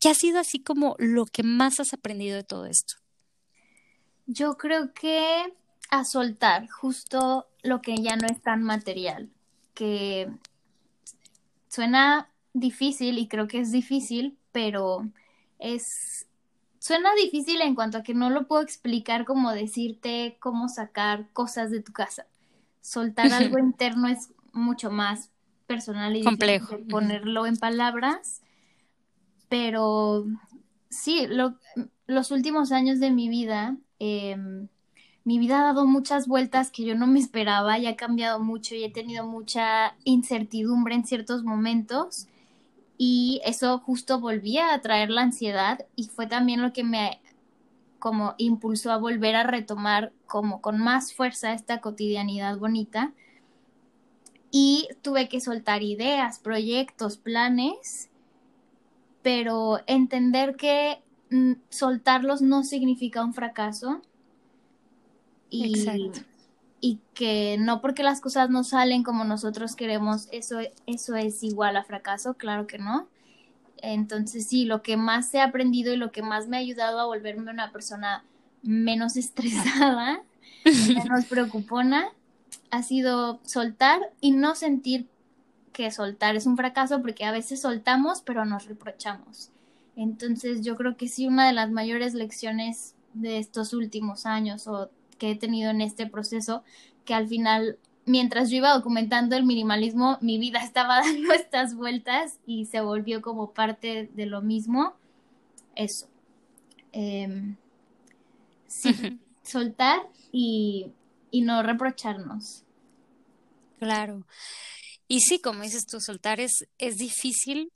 Speaker 1: ¿Qué ha sido así como lo que más has aprendido de todo esto?
Speaker 2: Yo creo que a soltar justo lo que ya no es tan material, que suena difícil y creo que es difícil, pero es suena difícil en cuanto a que no lo puedo explicar como decirte cómo sacar cosas de tu casa. Soltar algo interno es mucho más personal y
Speaker 1: complejo.
Speaker 2: ponerlo en palabras, pero sí, los últimos años de mi vida Em, mi vida ha dado muchas vueltas que yo no me esperaba y ha cambiado mucho y he tenido mucha incertidumbre en ciertos momentos y eso justo volvía a traer la ansiedad y fue también lo que me como impulsó a volver a retomar como con más fuerza esta cotidianidad bonita y tuve que soltar ideas, proyectos, planes, pero entender que soltarlos no significa un fracaso. Y, y que no porque las cosas no salen como nosotros queremos, eso, eso es igual a fracaso, claro que no. Entonces sí, lo que más he aprendido y lo que más me ha ayudado a volverme una persona menos *laughs* estresada, menos preocupona, ha sido soltar y no sentir que soltar es un fracaso porque a veces soltamos pero nos reprochamos. Entonces yo creo que sí una de las mayores lecciones de estos últimos años o que he tenido en este proceso, que al final, mientras yo iba documentando el minimalismo, mi vida *laughs* estaba dando estas vueltas y se volvió como parte de lo mismo. Eso. Em, sí, soltar y, y no reprocharnos.
Speaker 1: Claro. Y sí, como dices tú, soltar es, es difícil,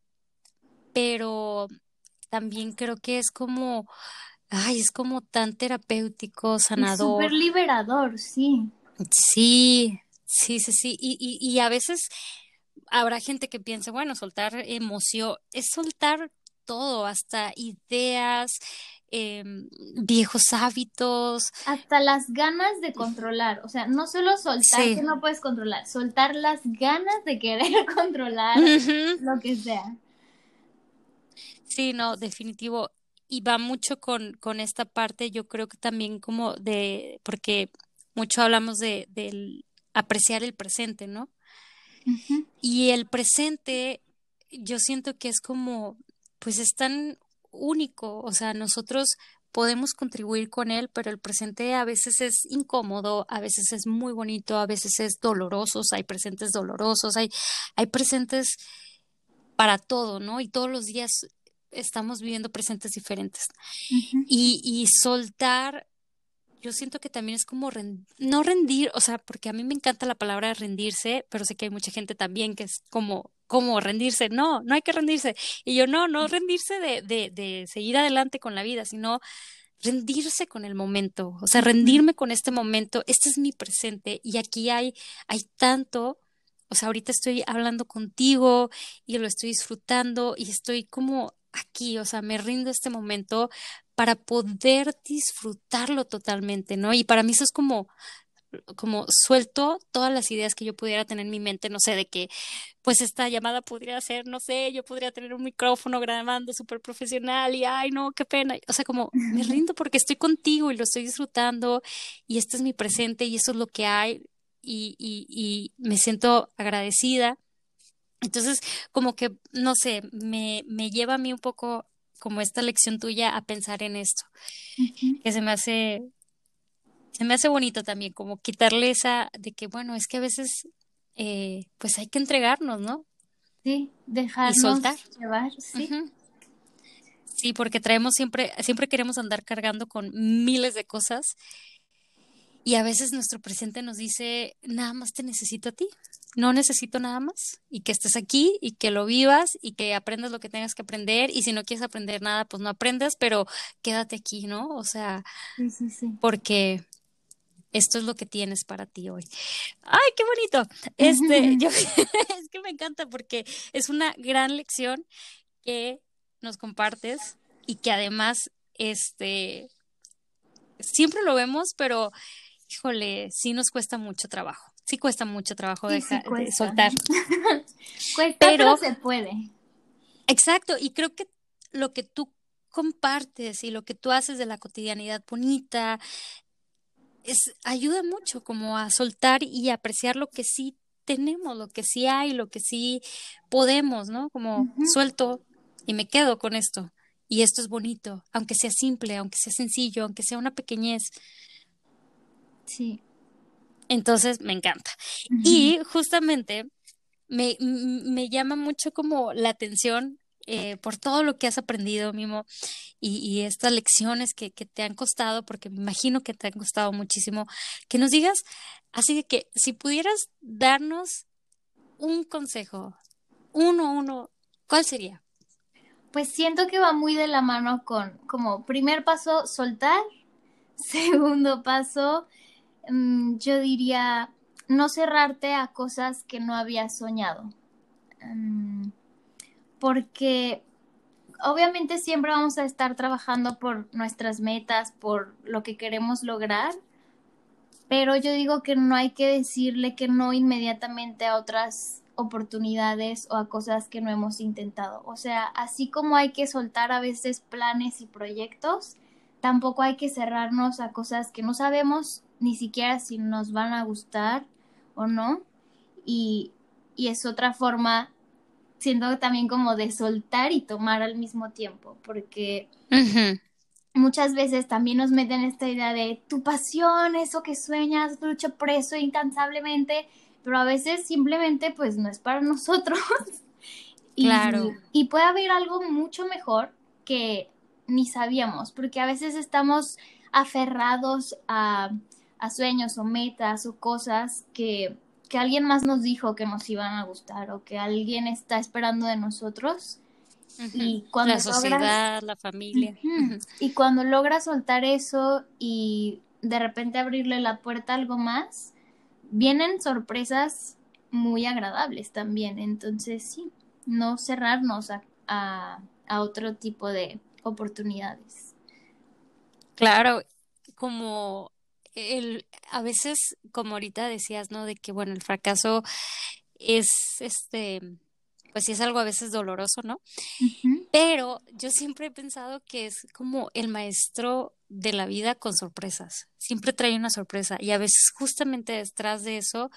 Speaker 1: pero también creo que es como, ay, es como tan terapéutico, sanador.
Speaker 2: Súper liberador, sí.
Speaker 1: Sí, sí, sí, sí. Y, y, y a veces habrá gente que piense, bueno, soltar emoción, es soltar todo, hasta ideas, Em, viejos hábitos.
Speaker 2: Hasta las ganas de controlar, o sea, no solo soltar que no puedes controlar, soltar las ganas de querer *laughs* controlar lo que sea.
Speaker 1: Sí, no, definitivo. Y va mucho con, con esta parte, yo creo que también como de, porque mucho hablamos de, del apreciar el presente, ¿no? Y el presente, yo siento que es como, pues es tan único, o sea, nosotros podemos contribuir con él, pero el presente a veces es incómodo, a veces es muy bonito, a veces es doloroso, hay presentes dolorosos, hay, hay presentes para todo, ¿no? Y todos los días estamos viviendo presentes diferentes. y, y soltar yo siento que también es como no rendir, o sea, porque a mí me encanta la palabra rendirse, pero sé que hay mucha gente también que es como, como rendirse, no, no hay que rendirse. Y yo no, no rendirse de, de, de seguir adelante con la vida, sino rendirse con el momento, o sea, rendirme con este momento, este es mi presente. Y aquí hay, hay tanto, o sea, ahorita estoy hablando contigo y lo estoy disfrutando y estoy como aquí, o sea, me rindo este momento para poder disfrutarlo totalmente, ¿no? Y para mí eso es como como suelto todas las ideas que yo pudiera tener en mi mente, no sé, de que pues esta llamada podría ser, no sé, yo podría tener un micrófono grabando súper profesional y ay no, qué pena, o sea, como me rindo porque estoy contigo y lo estoy disfrutando y este es mi presente y eso es lo que hay y, y, y me siento agradecida. Entonces, como que, no sé, me, me lleva a mí un poco como esta lección tuya a pensar en esto, que se me hace, se me hace bonito también, como quitarle esa de que, bueno, es que a veces, eh, pues hay que entregarnos, ¿no?
Speaker 2: Sí, dejarnos y soltar. llevar, sí.
Speaker 1: Sí, porque traemos siempre, siempre queremos andar cargando con miles de cosas y a veces nuestro presente nos dice, nada más te necesito a ti, no necesito nada más. Y que estés aquí y que lo vivas y que aprendas lo que tengas que aprender. Y si no quieres aprender nada, pues no aprendas, pero quédate aquí, ¿no? O sea,
Speaker 2: sí, sí, sí.
Speaker 1: porque esto es lo que tienes para ti hoy. ¡Ay, qué bonito! Este, *laughs* yo, *laughs* es que me encanta porque es una gran lección que nos compartes y que además, este, siempre lo vemos, pero híjole, sí nos cuesta mucho trabajo. Sí cuesta mucho trabajo dejar, de soltar. *laughs*
Speaker 2: cuesta, pero, se puede.
Speaker 1: Exacto, y creo que lo que tú compartes y lo que tú haces de la cotidianidad bonita es ayuda mucho como a soltar y apreciar lo que sí tenemos, lo que sí hay, lo que sí podemos, ¿no? Como suelto y me quedo con esto. Y esto es bonito, aunque sea simple, aunque sea sencillo, aunque sea una pequeñez.
Speaker 2: Sí.
Speaker 1: Entonces, me encanta. Y justamente me, me, llama mucho como la atención eh, por todo lo que has aprendido, Mimo, y, y estas lecciones que, que, te han costado, porque me imagino que te han costado muchísimo, que nos digas, así que si pudieras darnos un consejo, uno, uno, ¿cuál sería?
Speaker 2: Pues siento que va muy de la mano con, como primer paso, soltar, *laughs* segundo paso, Mm, yo diría no cerrarte a cosas que no habías soñado. Mm, porque obviamente siempre vamos a estar trabajando por nuestras metas, por lo que queremos lograr, pero yo digo que no hay que decirle que no inmediatamente a otras oportunidades o a cosas que no hemos intentado. O sea, así como hay que soltar a veces planes y proyectos, tampoco hay que cerrarnos a cosas que no sabemos ni siquiera si nos van a gustar o no. Y, y es otra forma siento también como de soltar y tomar al mismo tiempo, porque muchas veces también nos meten esta idea de tu pasión, eso que sueñas, lucha por eso incansablemente, pero a veces simplemente pues no es para *laughs* nosotros. y, claro. Y puede haber algo mucho mejor que ni sabíamos, porque a veces estamos aferrados a, a sueños o metas o cosas que que alguien más nos dijo que nos iban a gustar o que alguien está esperando de nosotros. Y cuando
Speaker 1: la sociedad, la familia.
Speaker 2: Y cuando logras soltar eso y de repente abrirle la puerta a algo más, vienen sorpresas muy agradables también. Entonces, sí, no cerrarnos a, a, a otro tipo de oportunidades.
Speaker 1: Claro, como el, a veces, como ahorita decías, ¿no? De que, bueno, el fracaso es, este, pues sí es algo a veces doloroso, ¿no? Pero yo siempre he pensado que es como el maestro de la vida con sorpresas. Siempre trae una sorpresa y a veces justamente detrás de eso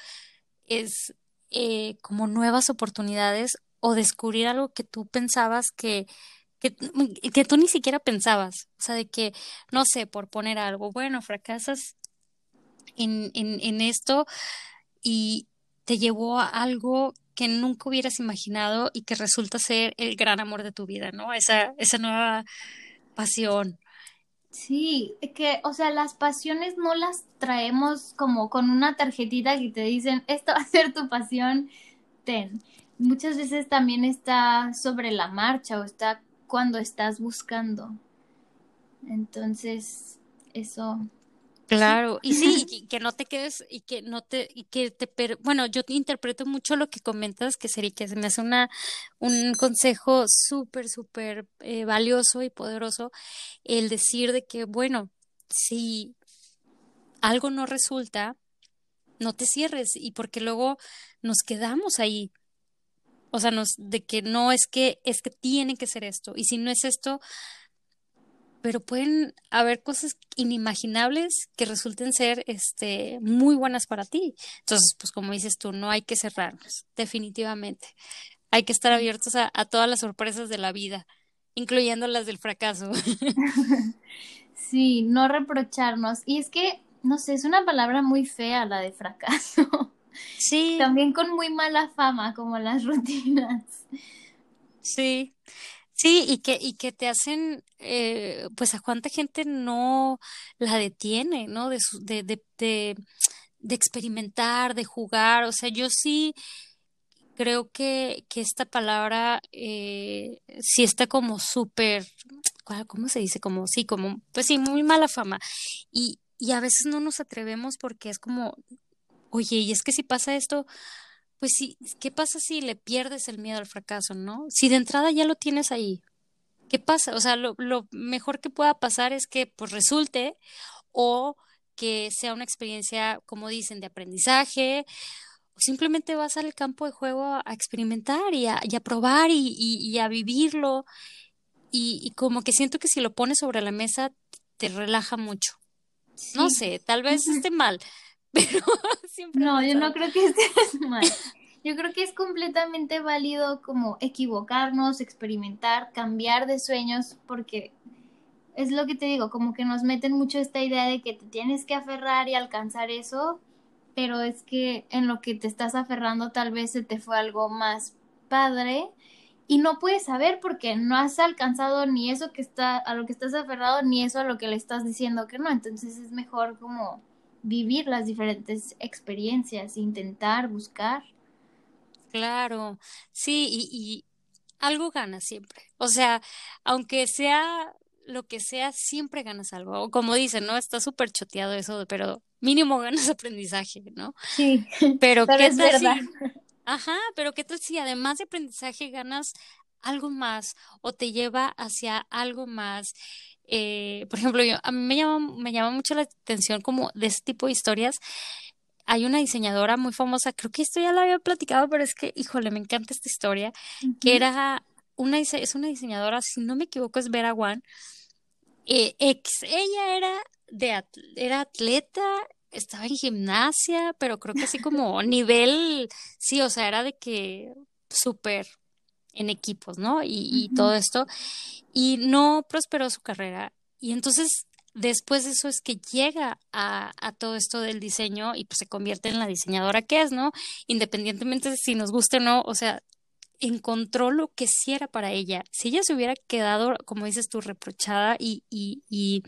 Speaker 1: es eh, como nuevas oportunidades o descubrir algo que tú pensabas que, que, que, tú ni siquiera pensabas. O sea, de que, no sé, por poner algo, bueno, fracasas en, en, esto y te llevó a algo que nunca hubieras imaginado y que resulta ser el gran amor de tu vida, ¿no? Esa, esa nueva pasión.
Speaker 2: Sí, que, o sea, las pasiones no las traemos como con una tarjetita que te dicen, esto va a ser tu pasión, ten. Muchas veces también está sobre la marcha o está cuando estás buscando. Entonces, eso
Speaker 1: Claro, y sí, y *laughs* que no te quedes y que no te y que te bueno, yo te interpreto mucho lo que comentas que sería que se me hace una un consejo súper súper eh, valioso y poderoso el decir de que bueno, si algo no resulta, no te cierres y porque luego nos quedamos ahí. O sea, nos de que no es que es que tiene que ser esto y si no es esto, pero pueden haber cosas inimaginables que resulten ser este muy buenas para ti. Entonces, pues como dices tú, no hay que cerrarnos, definitivamente. Hay que estar abiertos a, todas las sorpresas de la vida, incluyendo las del fracaso. *laughs*
Speaker 2: Sí, no reprocharnos. Y es que, no sé, es una palabra muy fea la de fracaso. *laughs* Sí. También con muy mala fama, como las rutinas.
Speaker 1: Sí. Sí, y que, y que te hacen, eh, pues a cuánta gente no la detiene, ¿no? De, de, de, de, experimentar, de jugar. O sea, yo sí creo que, que esta palabra eh, sí está como súper, ¿cómo se dice? Como, sí, como, pues sí, muy mala fama. Y, y a veces no nos atrevemos porque es como, oye, y es que si pasa esto, pues sí, ¿qué pasa si le pierdes el miedo al fracaso, no? Si de entrada ya lo tienes ahí, ¿qué pasa? O sea, lo, lo mejor que pueda pasar es que pues resulte o que sea una experiencia, como dicen, de aprendizaje, o simplemente vas al campo de juego a, experimentar y a, probar y, a vivirlo. Y, y, como que siento que si lo pones sobre la mesa te relaja mucho. No sé, tal vez esté mal, *laughs* pero *laughs* siempre.
Speaker 2: No, yo no creo que estés *laughs* mal. Yo creo que es completamente válido como equivocarnos, experimentar, cambiar de sueños, porque es lo que te digo, como que nos meten mucho esta idea de que te tienes que aferrar y alcanzar eso, pero es que en lo que te estás aferrando tal vez se te fue algo más padre y no puedes saber porque no has alcanzado ni eso que está a lo que estás aferrado ni eso a lo que le estás diciendo que no, entonces es mejor como vivir las diferentes experiencias, intentar, buscar.
Speaker 1: Claro, sí, y, y algo gana siempre. O sea, aunque sea lo que sea, siempre ganas algo. O como dicen, ¿no? Está súper choteado eso, pero mínimo ganas *laughs* aprendizaje, ¿no?
Speaker 2: Sí,
Speaker 1: pero, *laughs*
Speaker 2: pero
Speaker 1: ¿qué
Speaker 2: es verdad.
Speaker 1: si- Ajá, pero ¿qué tal si además de aprendizaje ganas algo más o te lleva hacia algo más? Eh, por ejemplo, yo, a mí me llama, me llama mucho la atención como de ese tipo de historias. Hay una diseñadora muy famosa, creo que esto ya la había platicado, pero es que, híjole, me encanta esta historia, que era una, dise- es una diseñadora, si no me equivoco, es Vera Wang, eh, ex, ella era de, era atleta, estaba en gimnasia, pero creo que así como *laughs* nivel, sí, o sea, era de que súper en equipos, ¿no? Y, todo esto, y no prosperó su carrera. Y entonces, después de eso es que llega a, a todo esto del diseño y pues se convierte en la diseñadora que es, ¿no? Independientemente de si nos guste o no, o sea, encontró lo que sí era para ella. Si ella se hubiera quedado, como dices tú, reprochada y, y, y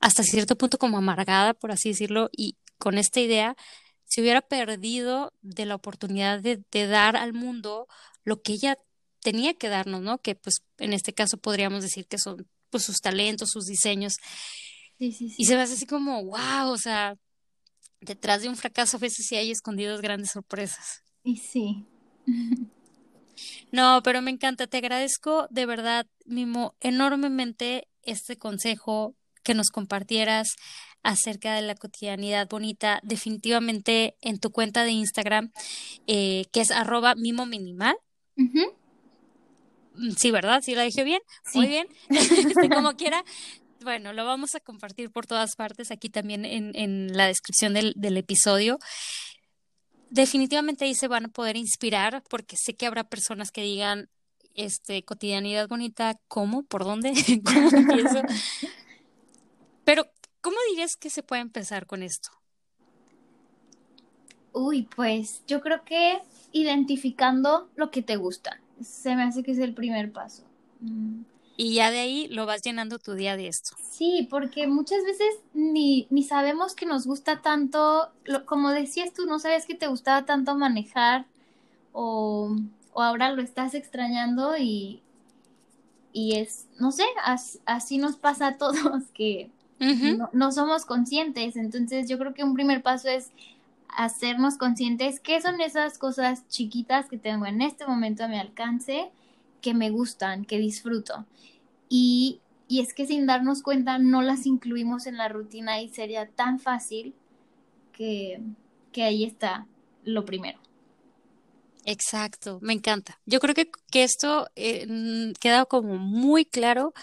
Speaker 1: hasta cierto punto como amargada, por así decirlo, y con esta idea, se hubiera perdido de la oportunidad de, de dar al mundo lo que ella tenía que darnos, ¿no? Que pues en este caso podríamos decir que son pues sus talentos, sus diseños.
Speaker 2: Sí, sí,
Speaker 1: Y se me hace así como, wow, o sea, detrás de un fracaso a veces sí hay escondidas grandes sorpresas.
Speaker 2: Y sí. *laughs*
Speaker 1: No, pero me encanta, te agradezco de verdad, Mimo, enormemente este consejo que nos compartieras acerca de la cotidianidad bonita, definitivamente en tu cuenta de Instagram, eh, que es arroba mimo minimal. Mm, Sí, ¿verdad? Sí, la dije bien. Muy bien. *laughs* Este, como *laughs* quiera. Bueno, lo vamos a compartir por todas partes, aquí también en, en la descripción del, del episodio. Definitivamente ahí se van a poder inspirar, porque sé que habrá personas que digan, este, cotidianidad bonita, ¿cómo? ¿Por dónde? *laughs* ¿Cómo empiezo? Pero, ¿cómo dirías que se puede empezar con esto?
Speaker 2: Uy, pues yo creo que identificando lo que te gusta. Se me hace que es el primer paso. Mm.
Speaker 1: Y ya de ahí lo vas llenando tu día de esto.
Speaker 2: Sí, porque muchas veces ni, ni sabemos que nos gusta tanto, lo- como decías tú, no sabes que te gustaba tanto manejar o, o ahora lo estás extrañando y, y es, no sé, as- así nos pasa a *laughs* todos que no somos conscientes. Entonces yo creo que un primer paso es hacernos conscientes qué son esas cosas chiquitas que tengo en este momento a mi alcance, que me gustan, que disfruto. Y, y es que sin darnos cuenta no las incluimos en la rutina y sería tan fácil que, que ahí está lo primero.
Speaker 1: Exacto, me encanta. Yo creo que, que esto eh, queda como muy claro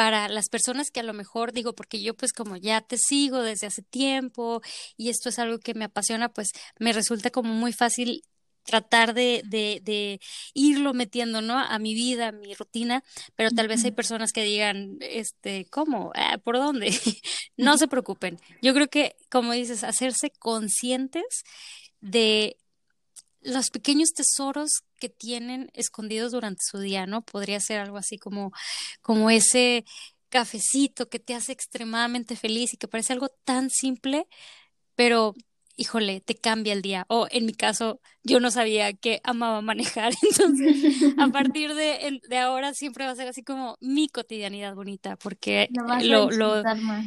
Speaker 1: para las personas que a lo mejor digo, porque yo pues como ya te sigo desde hace tiempo y esto es algo que me apasiona, pues me resulta como muy fácil tratar de, de, de irlo metiendo, ¿no? A mi vida, a mi rutina, pero tal vez hay personas que digan, este, ¿cómo? Ah, ¿por dónde? *laughs* No se preocupen. Yo creo que, como dices, hacerse conscientes de los pequeños tesoros que tienen escondidos durante su día, ¿no? Podría ser algo así como, como ese cafecito que te hace extremadamente feliz y que parece algo tan simple, pero híjole, te cambia el día. O en mi caso, yo no sabía que amaba manejar, *laughs* entonces a partir de, de ahora siempre va a ser así como mi cotidianidad bonita, porque
Speaker 2: vas a
Speaker 1: lo, lo,
Speaker 2: disfrutar más.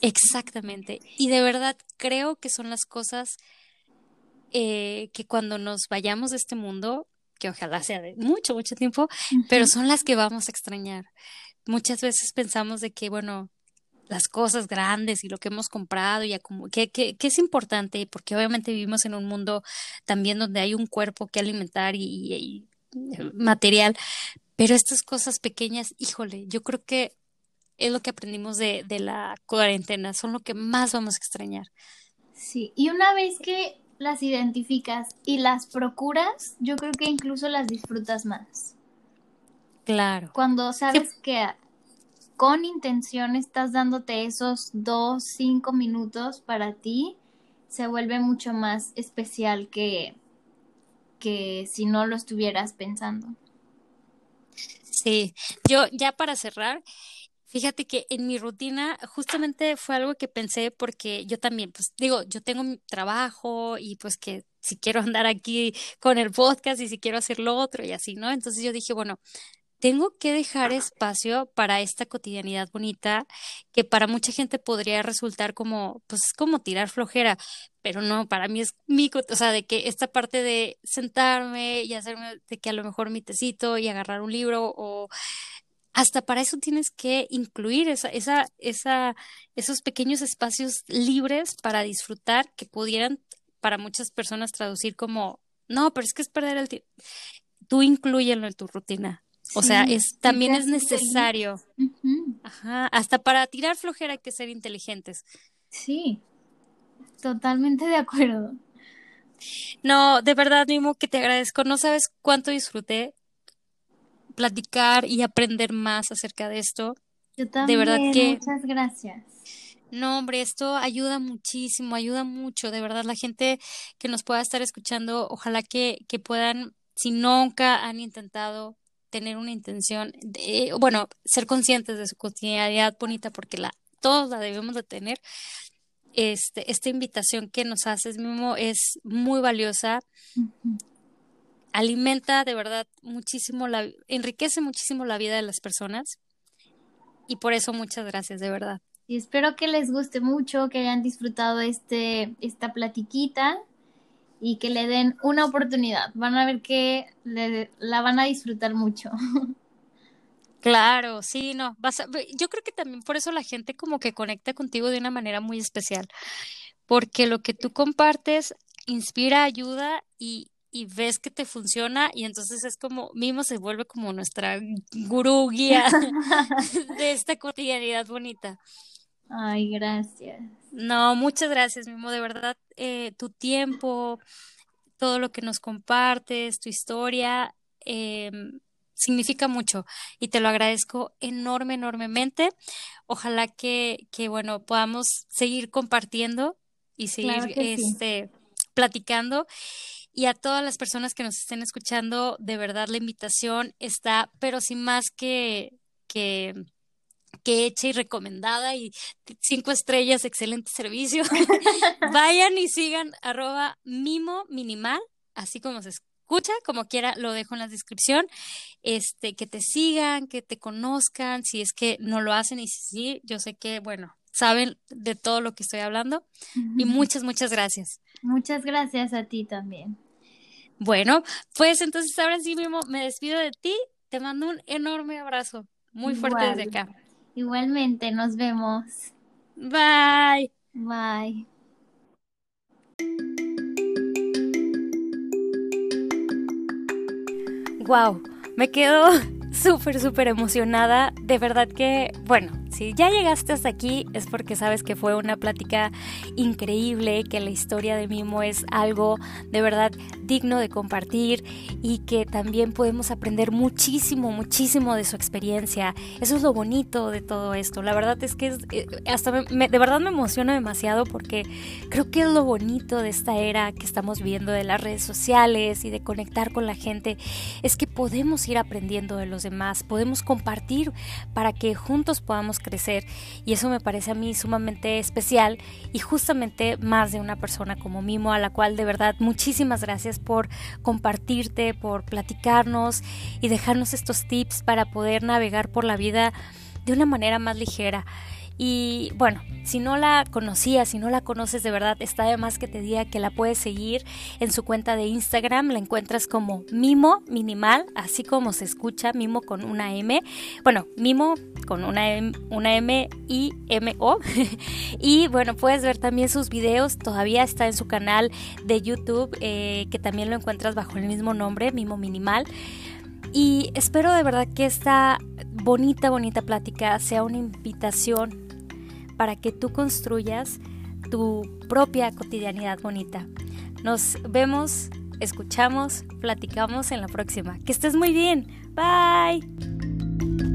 Speaker 1: exactamente. Y de verdad creo que son las cosas eh, que cuando nos vayamos de este mundo, que ojalá sea de mucho, mucho tiempo, pero son las que vamos a extrañar. Muchas veces pensamos de que, bueno, las cosas grandes y lo que hemos comprado y que, que, que es importante, porque obviamente vivimos en un mundo también donde hay un cuerpo que alimentar y, y- y material, pero estas cosas pequeñas, híjole, yo creo que es lo que aprendimos de, de la cuarentena, son lo que más vamos a extrañar.
Speaker 2: Sí, y una vez que las identificas y las procuras, yo creo que incluso las disfrutas más.
Speaker 1: Claro.
Speaker 2: Cuando
Speaker 1: Sí,
Speaker 2: sabes que con intención estás dándote esos dos, cinco minutos para ti, se vuelve mucho más especial que, que si no lo estuvieras pensando.
Speaker 1: sí. Yo ya para cerrar, Fíjate que en mi rutina justamente fue algo que pensé porque yo también, pues digo, yo tengo mi trabajo y pues que si quiero *laughs* andar aquí con el podcast y si quiero hacer lo otro y así, ¿no? Entonces yo dije, bueno, tengo que dejar espacio para esta cotidianidad bonita que para mucha gente podría resultar como, pues como tirar flojera, pero no, para mí es mi, o sea, de que esta parte de sentarme y hacerme, de que a lo mejor mi tecito y agarrar un libro o hasta para eso tienes que incluir esa, esa, esa, esos pequeños espacios libres para disfrutar que pudieran para muchas personas traducir como, no, pero es que es perder el tiempo. Tú incluyelo en tu rutina. O sea, es, también es necesario. Ajá, hasta para tirar flojera hay que ser inteligentes.
Speaker 2: Sí, totalmente de acuerdo.
Speaker 1: No, de verdad, mismo que te agradezco. No sabes cuánto disfruté platicar y aprender más acerca de esto.
Speaker 2: Yo también. De verdad que. Muchas gracias.
Speaker 1: No, hombre, esto ayuda muchísimo, ayuda mucho. De verdad, la gente que nos pueda estar escuchando, ojalá que, que puedan, si nunca han intentado tener una intención de, bueno, ser conscientes de su cotidianidad bonita, porque la, todos la debemos de tener. Este, esta invitación que nos haces, mismo es muy valiosa. Alimenta de verdad muchísimo, la, enriquece muchísimo la vida de las personas. Y por eso muchas gracias, de verdad.
Speaker 2: Y espero que les guste mucho, que hayan disfrutado este, esta platiquita y que le den una oportunidad. Van a ver que la van a disfrutar mucho. *laughs*
Speaker 1: Claro, sí, no. Vas yo creo que también por eso la gente como que conecta contigo de una manera muy especial, porque lo que tú compartes inspira, ayuda y, y ves que te funciona y entonces es como, Mimo se vuelve como nuestra gurú guía *laughs* de esta cotidianidad bonita.
Speaker 2: Ay, gracias.
Speaker 1: No, muchas gracias, Mimo. De verdad, eh, tu tiempo, todo lo que nos compartes, tu historia, eh, significa mucho y te lo agradezco enorme, enormemente. Ojalá que, que bueno, podamos seguir compartiendo y seguir este, platicando. Y a todas las personas que nos estén escuchando, de verdad la invitación está, pero sin más que, que que hecha y recomendada y cinco estrellas, excelente servicio. *laughs* Vayan y sigan arroba mimo minimal, así como se escucha, como quiera, lo dejo en la descripción. Este, que te sigan, que te conozcan, si es que no lo hacen y si sí, yo sé que, bueno, saben de todo lo que estoy hablando. Y muchas, muchas gracias.
Speaker 2: Muchas gracias a ti también.
Speaker 1: Bueno, pues entonces ahora sí mismo me despido de ti. Te mando un enorme abrazo, muy fuerte desde acá.
Speaker 2: Igualmente, nos vemos.
Speaker 1: Bye.
Speaker 2: Bye.
Speaker 1: Wow, me quedo *laughs* súper, súper emocionada. De verdad que, bueno, si ya llegaste hasta aquí es porque sabes que fue una plática increíble, que la historia de Mimo es algo de verdad digno de compartir y que también podemos aprender muchísimo, muchísimo de su experiencia. Eso es lo bonito de todo esto. La verdad es que eh, hasta de verdad me emociona demasiado porque creo que es lo bonito de esta era que estamos viendo de las redes sociales y de conectar con la gente, es que podemos ir aprendiendo de los demás, podemos compartir para que juntos podamos crecer y eso me parece a mí sumamente especial y justamente más de una persona como Mimo a la cual de verdad muchísimas gracias por compartirte, por platicarnos y dejarnos estos tips para poder navegar por la vida de una manera más ligera. Y bueno, si no la conocías, si no la conoces de verdad, está de más que te diga que la puedes seguir en su cuenta de Instagram. La encuentras como Mimo Minimal, así como se escucha, Mimo con una M. Bueno, Mimo con una M, una M I M O. *laughs* y bueno, puedes ver también sus videos. Todavía está en su canal de YouTube, eh, que también lo encuentras bajo el mismo nombre, Mimo Minimal. Y espero de verdad que esta bonita, bonita plática sea una invitación para que tú construyas tu propia cotidianidad bonita. Nos vemos, escuchamos, platicamos en la próxima. Que estés muy bien. Bye.